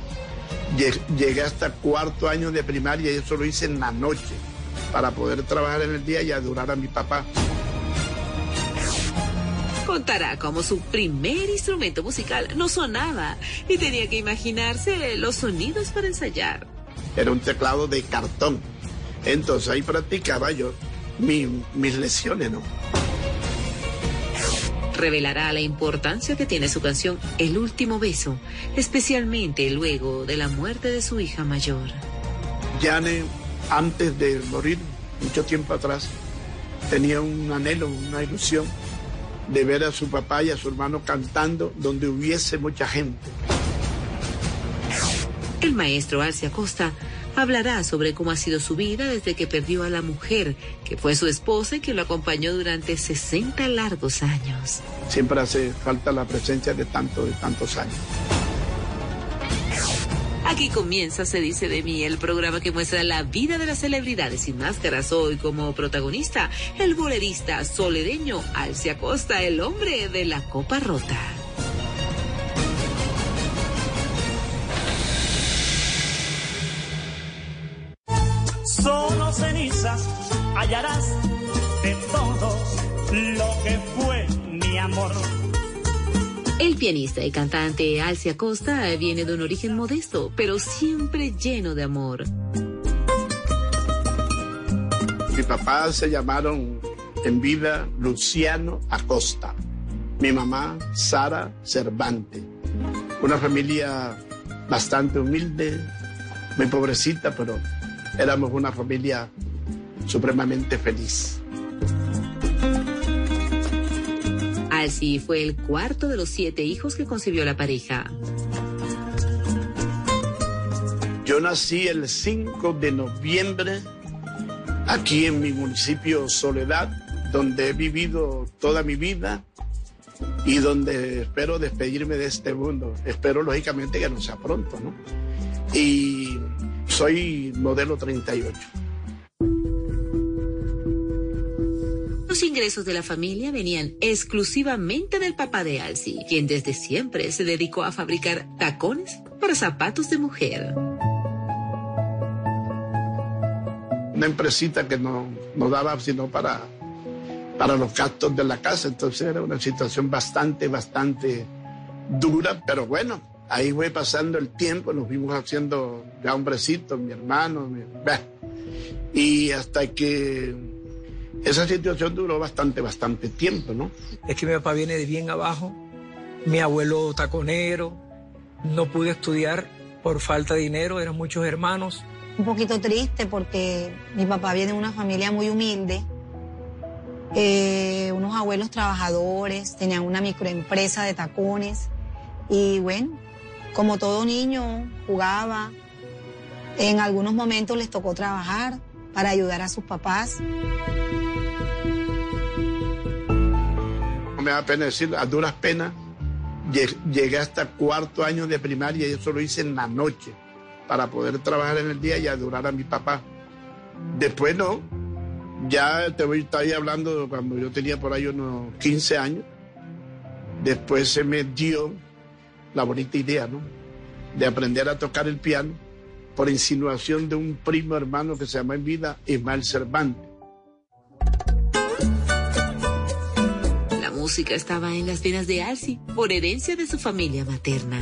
lle- llegué hasta cuarto año de primaria y eso lo hice en la noche para poder trabajar en el día y adorar a mi papá. Contará cómo su primer instrumento musical no sonaba y tenía que imaginarse los sonidos para ensayar. Era un teclado de cartón. Entonces ahí practicaba yo mi- mis lesiones, ¿no? Revelará la importancia que tiene su canción El último beso, especialmente luego de la muerte de su hija mayor. Yane, antes de morir, mucho tiempo atrás, tenía un anhelo, una ilusión de ver a su papá y a su hermano cantando donde hubiese mucha gente. El maestro Alcia Costa hablará sobre cómo ha sido su vida desde que perdió a la mujer, que fue su esposa y que lo acompañó durante 60 largos años. Siempre hace falta la presencia de tantos, de tantos años. Aquí comienza Se dice de mí, el programa que muestra la vida de las celebridades sin máscaras. Hoy como protagonista, el bolerista soledeño Alcia Costa, el hombre de la copa rota. Cenizas hallarás de todo lo que fue mi amor. El pianista y cantante Alcia Costa viene de un origen modesto, pero siempre lleno de amor. Mi papá se llamaron en vida Luciano Acosta. Mi mamá Sara Cervantes. Una familia bastante humilde, muy pobrecita, pero éramos una familia supremamente feliz. Alci fue el cuarto de los siete hijos que concibió la pareja. Yo nací el 5 de noviembre aquí en mi municipio Soledad, donde he vivido toda mi vida y donde espero despedirme de este mundo. Espero lógicamente que no sea pronto, ¿no? Y soy modelo 38. Los ingresos de la familia venían exclusivamente del papá de Alci, quien desde siempre se dedicó a fabricar tacones para zapatos de mujer. Una empresita que no, no daba sino para, para los gastos de la casa, entonces era una situación bastante, bastante dura, pero bueno, ahí fue pasando el tiempo, nos vimos haciendo ya hombrecitos, mi hermano, mi- y hasta que esa situación duró bastante, bastante tiempo, ¿no? Es que mi papá viene de bien abajo, mi abuelo taconero, no pude estudiar por falta de dinero, eran muchos hermanos. un poquito triste porque mi papá viene de una familia muy humilde, eh, unos abuelos trabajadores, tenían una microempresa de tacones y bueno, como todo niño jugaba, en algunos momentos les tocó trabajar para ayudar a sus papás. Me da pena decir, a duras penas, lle- llegué hasta cuarto año de primaria y eso lo hice en la noche para poder trabajar en el día y adorar a mi papá. Después no, ya te voy a estar hablando cuando yo tenía por ahí unos 15 años. Después se me dio la bonita idea, ¿no? De aprender a tocar el piano por insinuación de un primo hermano que se llama en vida Ismael Cervantes. Música estaba en las venas de Alci por herencia de su familia materna.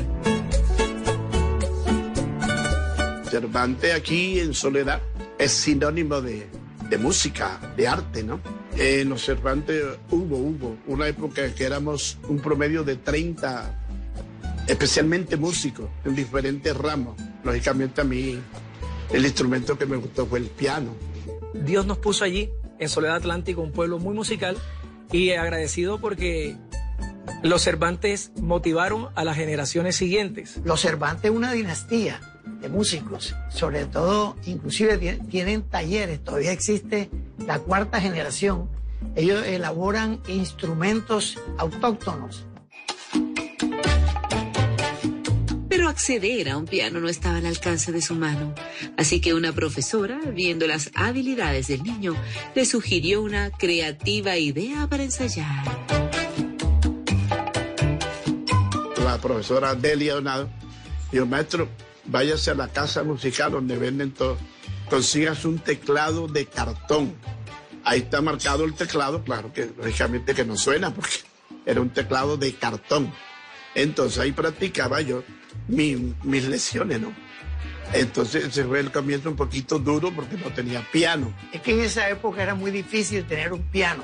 Cervantes aquí en Soledad es sinónimo de, de música, de arte, ¿no? En los Cervantes hubo, hubo una época que éramos un promedio de 30, especialmente músicos en diferentes ramos. Lógicamente a mí el instrumento que me gustó fue el piano. Dios nos puso allí, en Soledad Atlántico, un pueblo muy musical, y agradecido porque los Cervantes motivaron a las generaciones siguientes. Los Cervantes es una dinastía de músicos, sobre todo, inclusive ti- tienen talleres, todavía existe la cuarta generación. Ellos elaboran instrumentos autóctonos. Pero acceder a un piano no estaba al alcance de su mano. Así que una profesora, viendo las habilidades del niño, le sugirió una creativa idea para ensayar. La profesora Delia Donado dijo, maestro, váyase a la casa musical donde venden todo, consigas un teclado de cartón. Ahí está marcado el teclado, claro que lógicamente que no suena porque era un teclado de cartón. Entonces ahí practicaba yo mi- mis lesiones, ¿no? Entonces ese fue el comienzo un poquito duro porque no tenía piano. Es que en esa época era muy difícil tener un piano,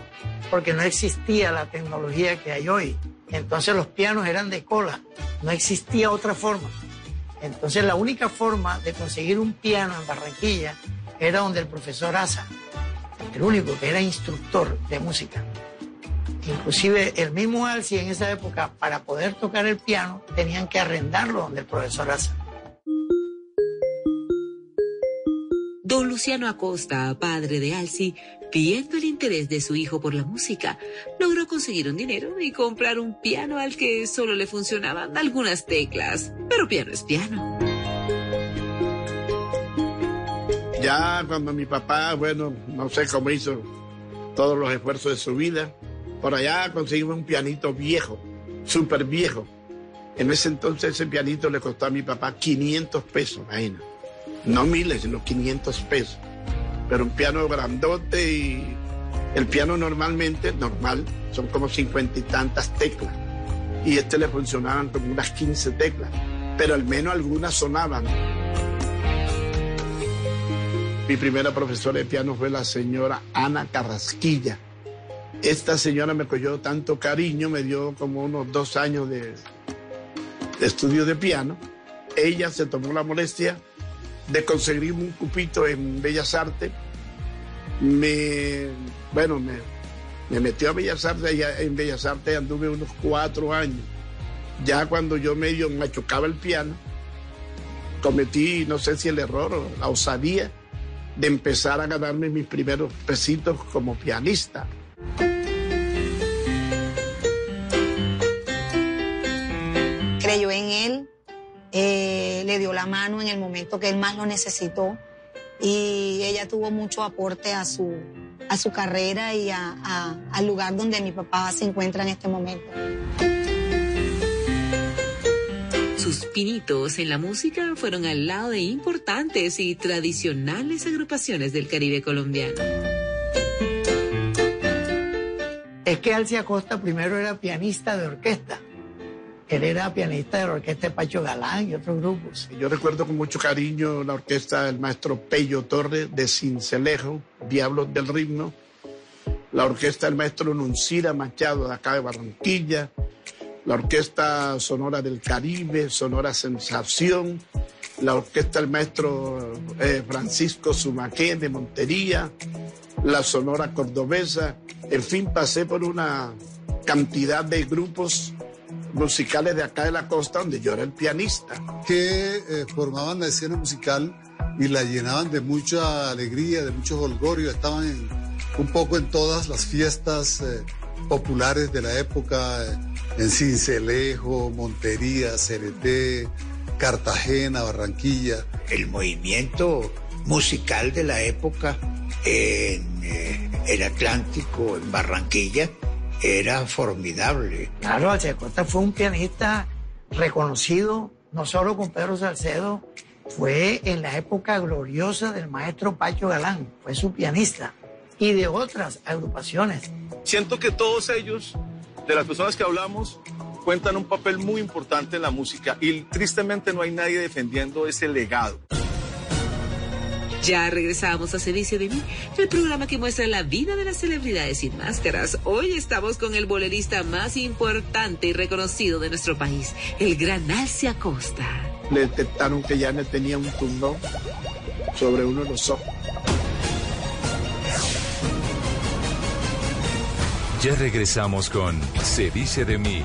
porque no existía la tecnología que hay hoy. Entonces los pianos eran de cola, no existía otra forma. Entonces la única forma de conseguir un piano en Barranquilla era donde el profesor Asa, el único que era instructor de música. Inclusive el mismo Alci en esa época, para poder tocar el piano, tenían que arrendarlo donde el profesor Asa. Don Luciano Acosta, padre de Alci, viendo el interés de su hijo por la música, logró conseguir un dinero y comprar un piano al que solo le funcionaban algunas teclas. Pero piano es piano. Ya cuando mi papá, bueno, no sé cómo hizo todos los esfuerzos de su vida, por allá conseguimos un pianito viejo, súper viejo. En ese entonces ese pianito le costó a mi papá 500 pesos, imagina. No miles, sino 500 pesos. Pero un piano grandote y el piano normalmente, normal, son como cincuenta y tantas teclas. Y este le funcionaban como unas 15 teclas, pero al menos algunas sonaban. Mi primera profesora de piano fue la señora Ana Carrasquilla. Esta señora me cogió tanto cariño, me dio como unos dos años de, de estudio de piano. Ella se tomó la molestia de conseguir un cupito en Bellas Artes. Me, bueno, me, me metió a Bellas Artes, y en Bellas Artes anduve unos cuatro años. Ya cuando yo medio machucaba el piano, cometí, no sé si el error o la osadía, de empezar a ganarme mis primeros pesitos como pianista. Creyó en él, eh, le dio la mano en el momento que él más lo necesitó y ella tuvo mucho aporte a su, a su carrera y a- al lugar donde mi papá se encuentra en este momento. Sus pinitos en la música fueron al lado de importantes y tradicionales agrupaciones del Caribe colombiano. Es que Alcia Acosta primero era pianista de orquesta. Él era pianista de la orquesta de Pacho Galán y otros grupos. Yo recuerdo con mucho cariño la orquesta del maestro Pello Torres de Cincelejo, Diablos del Ritmo, la orquesta del maestro Nuncira Machado de acá de Barranquilla, la orquesta Sonora del Caribe, Sonora Sensación, la orquesta del maestro eh, Francisco Sumaqué de Montería, la Sonora Cordobesa, en fin, pasé por una cantidad de grupos musicales de acá de la costa donde yo era el pianista. que eh, formaban la escena musical y la llenaban de mucha alegría, de mucho holgorio. Estaban en- un poco en todas las fiestas eh, populares de la época, eh, en Cincelejo, Montería, Cereté, Cartagena, Barranquilla. El movimiento musical de la época en eh, el Atlántico, en Barranquilla, era formidable. Claro, Alcia Acosta fue un pianista reconocido, no solo con Pedro Salcedo, fue en la época gloriosa del maestro Pacho Galán, fue su pianista, y de otras agrupaciones. Siento que todos ellos, de las personas que hablamos, cuentan un papel muy importante en la música y tristemente no hay nadie defendiendo ese legado. Ya regresamos a Se dice de mí, el programa que muestra la vida de las celebridades sin máscaras. Hoy estamos con el bolerista más importante y reconocido de nuestro país, el gran Alcia Acosta. Le detectaron que ya tenía un tundón sobre uno de los ojos. Ya regresamos con Se dice de mí.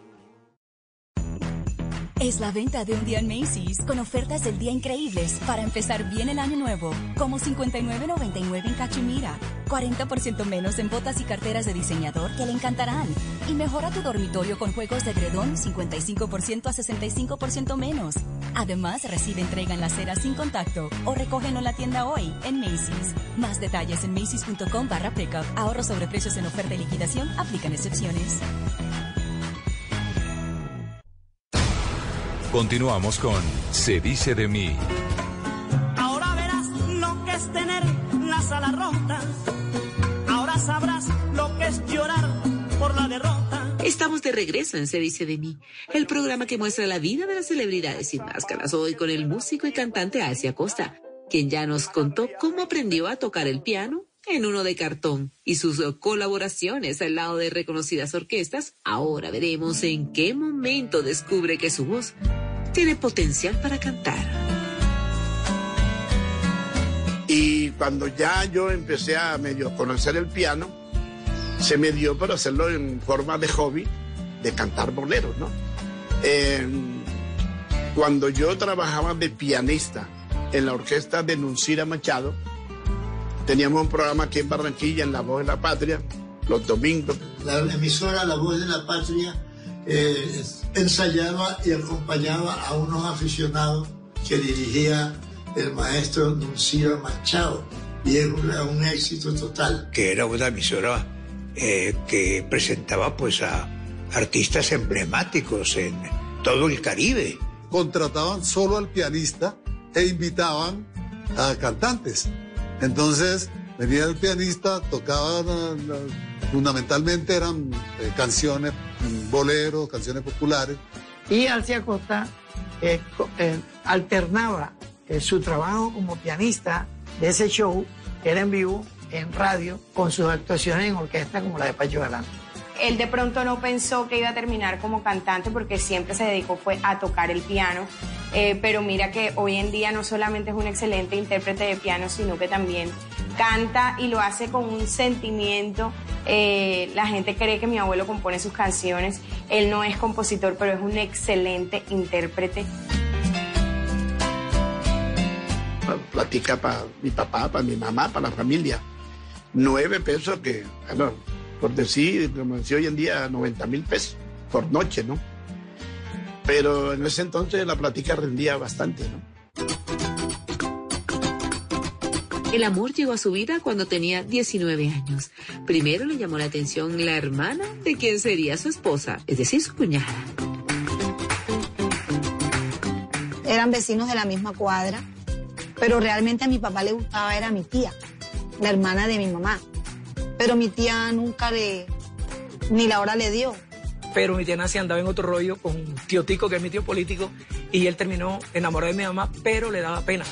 Es la venta de un día en Macy's con ofertas del día increíbles para empezar bien el año nuevo, como 59.99 en Cachemira, 40% menos en botas y carteras de diseñador que le encantarán y mejora tu dormitorio con juegos de edredón 55% a 65% menos. Además, recibe entrega en la acera sin contacto o recógelo en la tienda hoy en Macy's. Más detalles en macy's.com barra pickup. Ahorro sobre precios en oferta y liquidación. Aplican excepciones. Continuamos con Se dice de mí. Ahora verás lo que es tener la sala rota. Ahora sabrás lo que es llorar por la derrota. Estamos de regreso en Se dice de mí, el programa que muestra la vida de las celebridades sin máscaras, hoy con el músico y cantante Alcia Costa, quien ya nos contó cómo aprendió a tocar el piano en uno de cartón y sus colaboraciones al lado de reconocidas orquestas, ahora veremos en qué momento descubre que su voz tiene potencial para cantar. Y cuando ya yo empecé a medio conocer el piano, se me dio por hacerlo en forma de hobby, de cantar boleros, ¿no? Eh, cuando yo trabajaba de pianista en la orquesta de Nuncira Machado, teníamos un programa aquí en Barranquilla, en La Voz de la Patria, los domingos. La emisora La Voz de la Patria eh, ensayaba y acompañaba a unos aficionados que dirigía el maestro Nuncira Machado y era un éxito total. Que era una emisora eh, que presentaba pues a artistas emblemáticos en todo el Caribe. Contrataban solo al pianista e invitaban a cantantes. Entonces venía el pianista, tocaba fundamentalmente eran eh, canciones, boleros, canciones populares. Y Alcia Costa eh, eh, alternaba su trabajo como pianista de ese show, que era en vivo, en radio, con sus actuaciones en orquesta como la de Pacho Galán. Él de pronto no pensó que iba a terminar como cantante porque siempre se dedicó fue a tocar el piano. Eh, pero mira que hoy en día no solamente es un excelente intérprete de piano, sino que también canta y lo hace con un sentimiento. Eh, la gente cree que mi abuelo compone sus canciones. Él no es compositor, pero es un excelente intérprete. Platica para mi papá, para mi mamá, para la familia. Nueve pesos que, por decir, como decía hoy en día, 90 mil pesos por noche, ¿no? Pero en ese entonces la plática rendía bastante, ¿no? El amor llegó a su vida cuando tenía 19 años. Primero le llamó la atención la hermana de quien sería su esposa, es decir, su cuñada. Eran vecinos de la misma cuadra, pero realmente a mi papá le gustaba era mi tía, la hermana de mi mamá pero mi tía nunca le, ni la hora le dio. Pero mi tía Nancy andaba en otro rollo con tío Tico, que es mi tío político, y él terminó enamorado de mi mamá, pero le daba pena.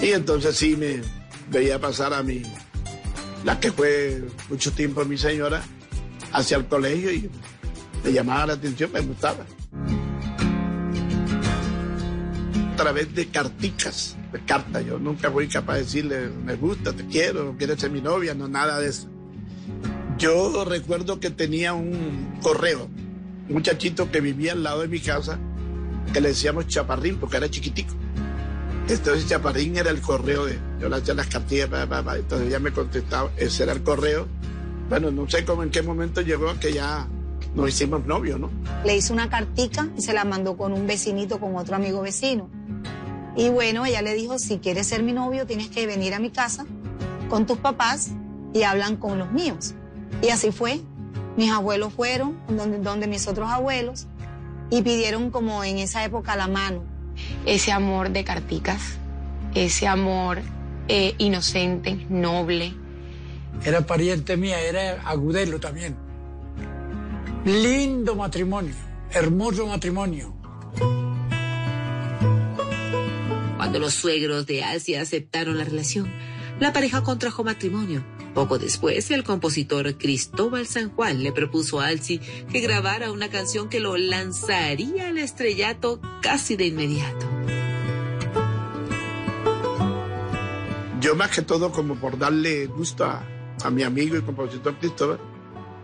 Y entonces sí me veía pasar a mí, la que fue mucho tiempo mi señora, hacia el colegio y me llamaba la atención, me gustaba. A través de carticas carta. Yo nunca fui capaz de decirle, me gusta, te quiero, quieres ser mi novia, no nada de eso. Yo recuerdo que tenía un correo, un muchachito que vivía al lado de mi casa, que le decíamos Chaparrín porque era chiquitico. Entonces Chaparrín era el correo de, yo le hacía las cartillas, entonces ella me contestaba, ese era el correo. Bueno, no sé cómo en qué momento llegó que ya nos hicimos novios, ¿no? Le hice una cartica y se la mandó con un vecinito, con otro amigo vecino. Y bueno, ella le dijo, si quieres ser mi novio, tienes que venir a mi casa con tus papás y hablan con los míos. Y así fue. Mis abuelos fueron donde, donde mis otros abuelos y pidieron como en esa época la mano. Ese amor de carticas, ese amor eh, inocente, noble. Era pariente mía, era agudelo también. Lindo matrimonio, hermoso matrimonio. Los suegros de Alcia aceptaron la relación, la pareja contrajo matrimonio. Poco después, el compositor Cristóbal San Juan le propuso a Alci que grabara una canción que lo lanzaría al estrellato casi de inmediato. Yo más que todo como por darle gusto a, a mi amigo y compositor Cristóbal,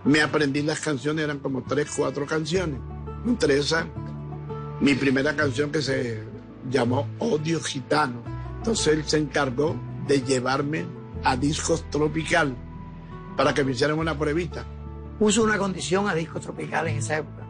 me aprendí las canciones, eran como tres, cuatro canciones. Entre esas, mi primera canción que se llamó Odio Gitano. Entonces él se encargó de llevarme a Discos Tropical para que me hicieran una pruebita. Puso una condición a Discos Tropical en esa época.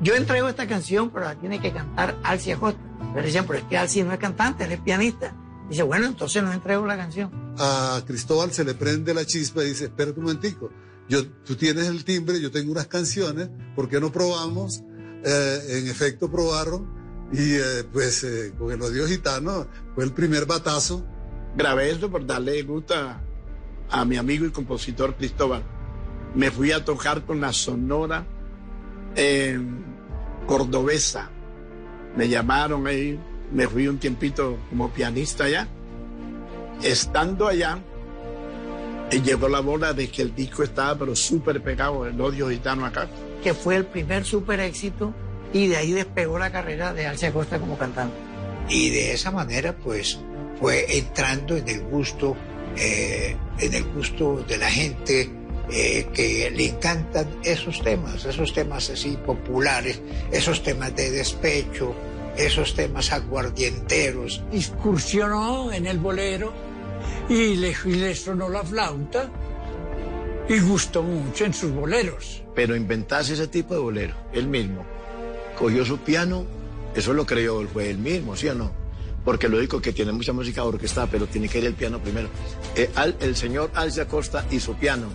Yo entrego esta canción, pero la tiene que cantar Alci Acosta. Pero decían, pero es que Alci no es cantante, él es pianista. Dice, bueno, entonces no entrego la canción. A Cristóbal se le prende la chispa y dice, espérate un momentico, yo, tú tienes el timbre, yo tengo unas canciones, ¿por qué no probamos? Eh, en efecto probaron Y eh, pues eh, con el odio gitano fue el primer batazo. Grabé eso por darle gusto a, a mi amigo y compositor Cristóbal. Me fui a tocar con la Sonora en Cordobesa. Me llamaron ahí, me fui un tiempito como pianista allá. Estando allá, llegó la bola de que el disco estaba pero súper pegado, el odio gitano acá. Que fue el primer súper éxito y de ahí despegó la carrera de Alce Acosta como cantante. Y de esa manera, pues, fue entrando en el gusto, eh, en el gusto de la gente eh, que le encantan esos temas, esos temas así populares, esos temas de despecho, esos temas aguardienteros. Excursionó en el bolero y le, y le sonó la flauta y gustó mucho en sus boleros. Pero inventarse ese tipo de bolero, él mismo, cogió su piano, eso lo creyó, fue él mismo, ¿sí o no? Porque lo digo que tiene mucha música orquestada, pero tiene que ir el piano primero. Eh, al- el señor Alce Acosta y su piano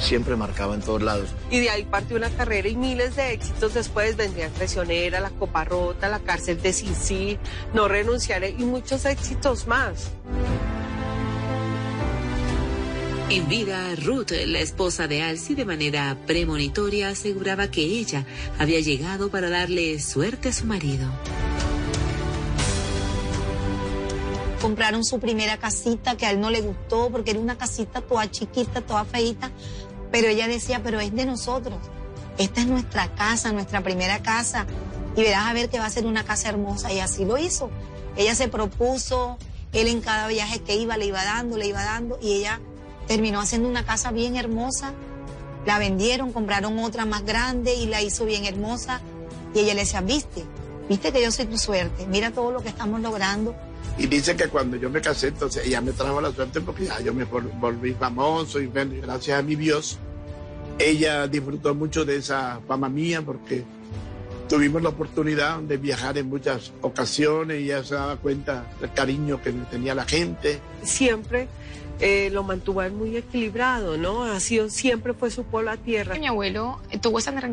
siempre marcaba en todos lados. Y de ahí partió una carrera y miles de éxitos después vendrían Traicionera, La Copa Rota, La Cárcel de Sisi, No Renunciaré y muchos éxitos más. En vida, Ruth, la esposa de Alcy, de manera premonitoria aseguraba que ella había llegado para darle suerte a su marido. Compraron su primera casita que a él no le gustó porque era una casita toda chiquita, toda feita. Pero ella decía, pero es de nosotros. Esta es nuestra casa, nuestra primera casa. Y verás a ver que va a ser una casa hermosa. Y así lo hizo. Ella se propuso, él en cada viaje que iba le iba dando, le iba dando. Y ella terminó haciendo una casa bien hermosa. La vendieron, compraron otra más grande y la hizo bien hermosa. Y ella le decía, viste, viste que yo soy tu suerte. Mira todo lo que estamos logrando. Y dice que cuando yo me casé, entonces ella me trajo la suerte porque ya yo me vol- volví famoso y gracias a mi Dios, ella disfrutó mucho de esa fama mía porque tuvimos la oportunidad de viajar en muchas ocasiones y ella se daba cuenta del cariño que me tenía la gente. Siempre eh, lo mantuvo muy equilibrado, ¿no? Ha sido, siempre fue su polo a tierra. Mi abuelo eh, tuvo esa tranquilidad.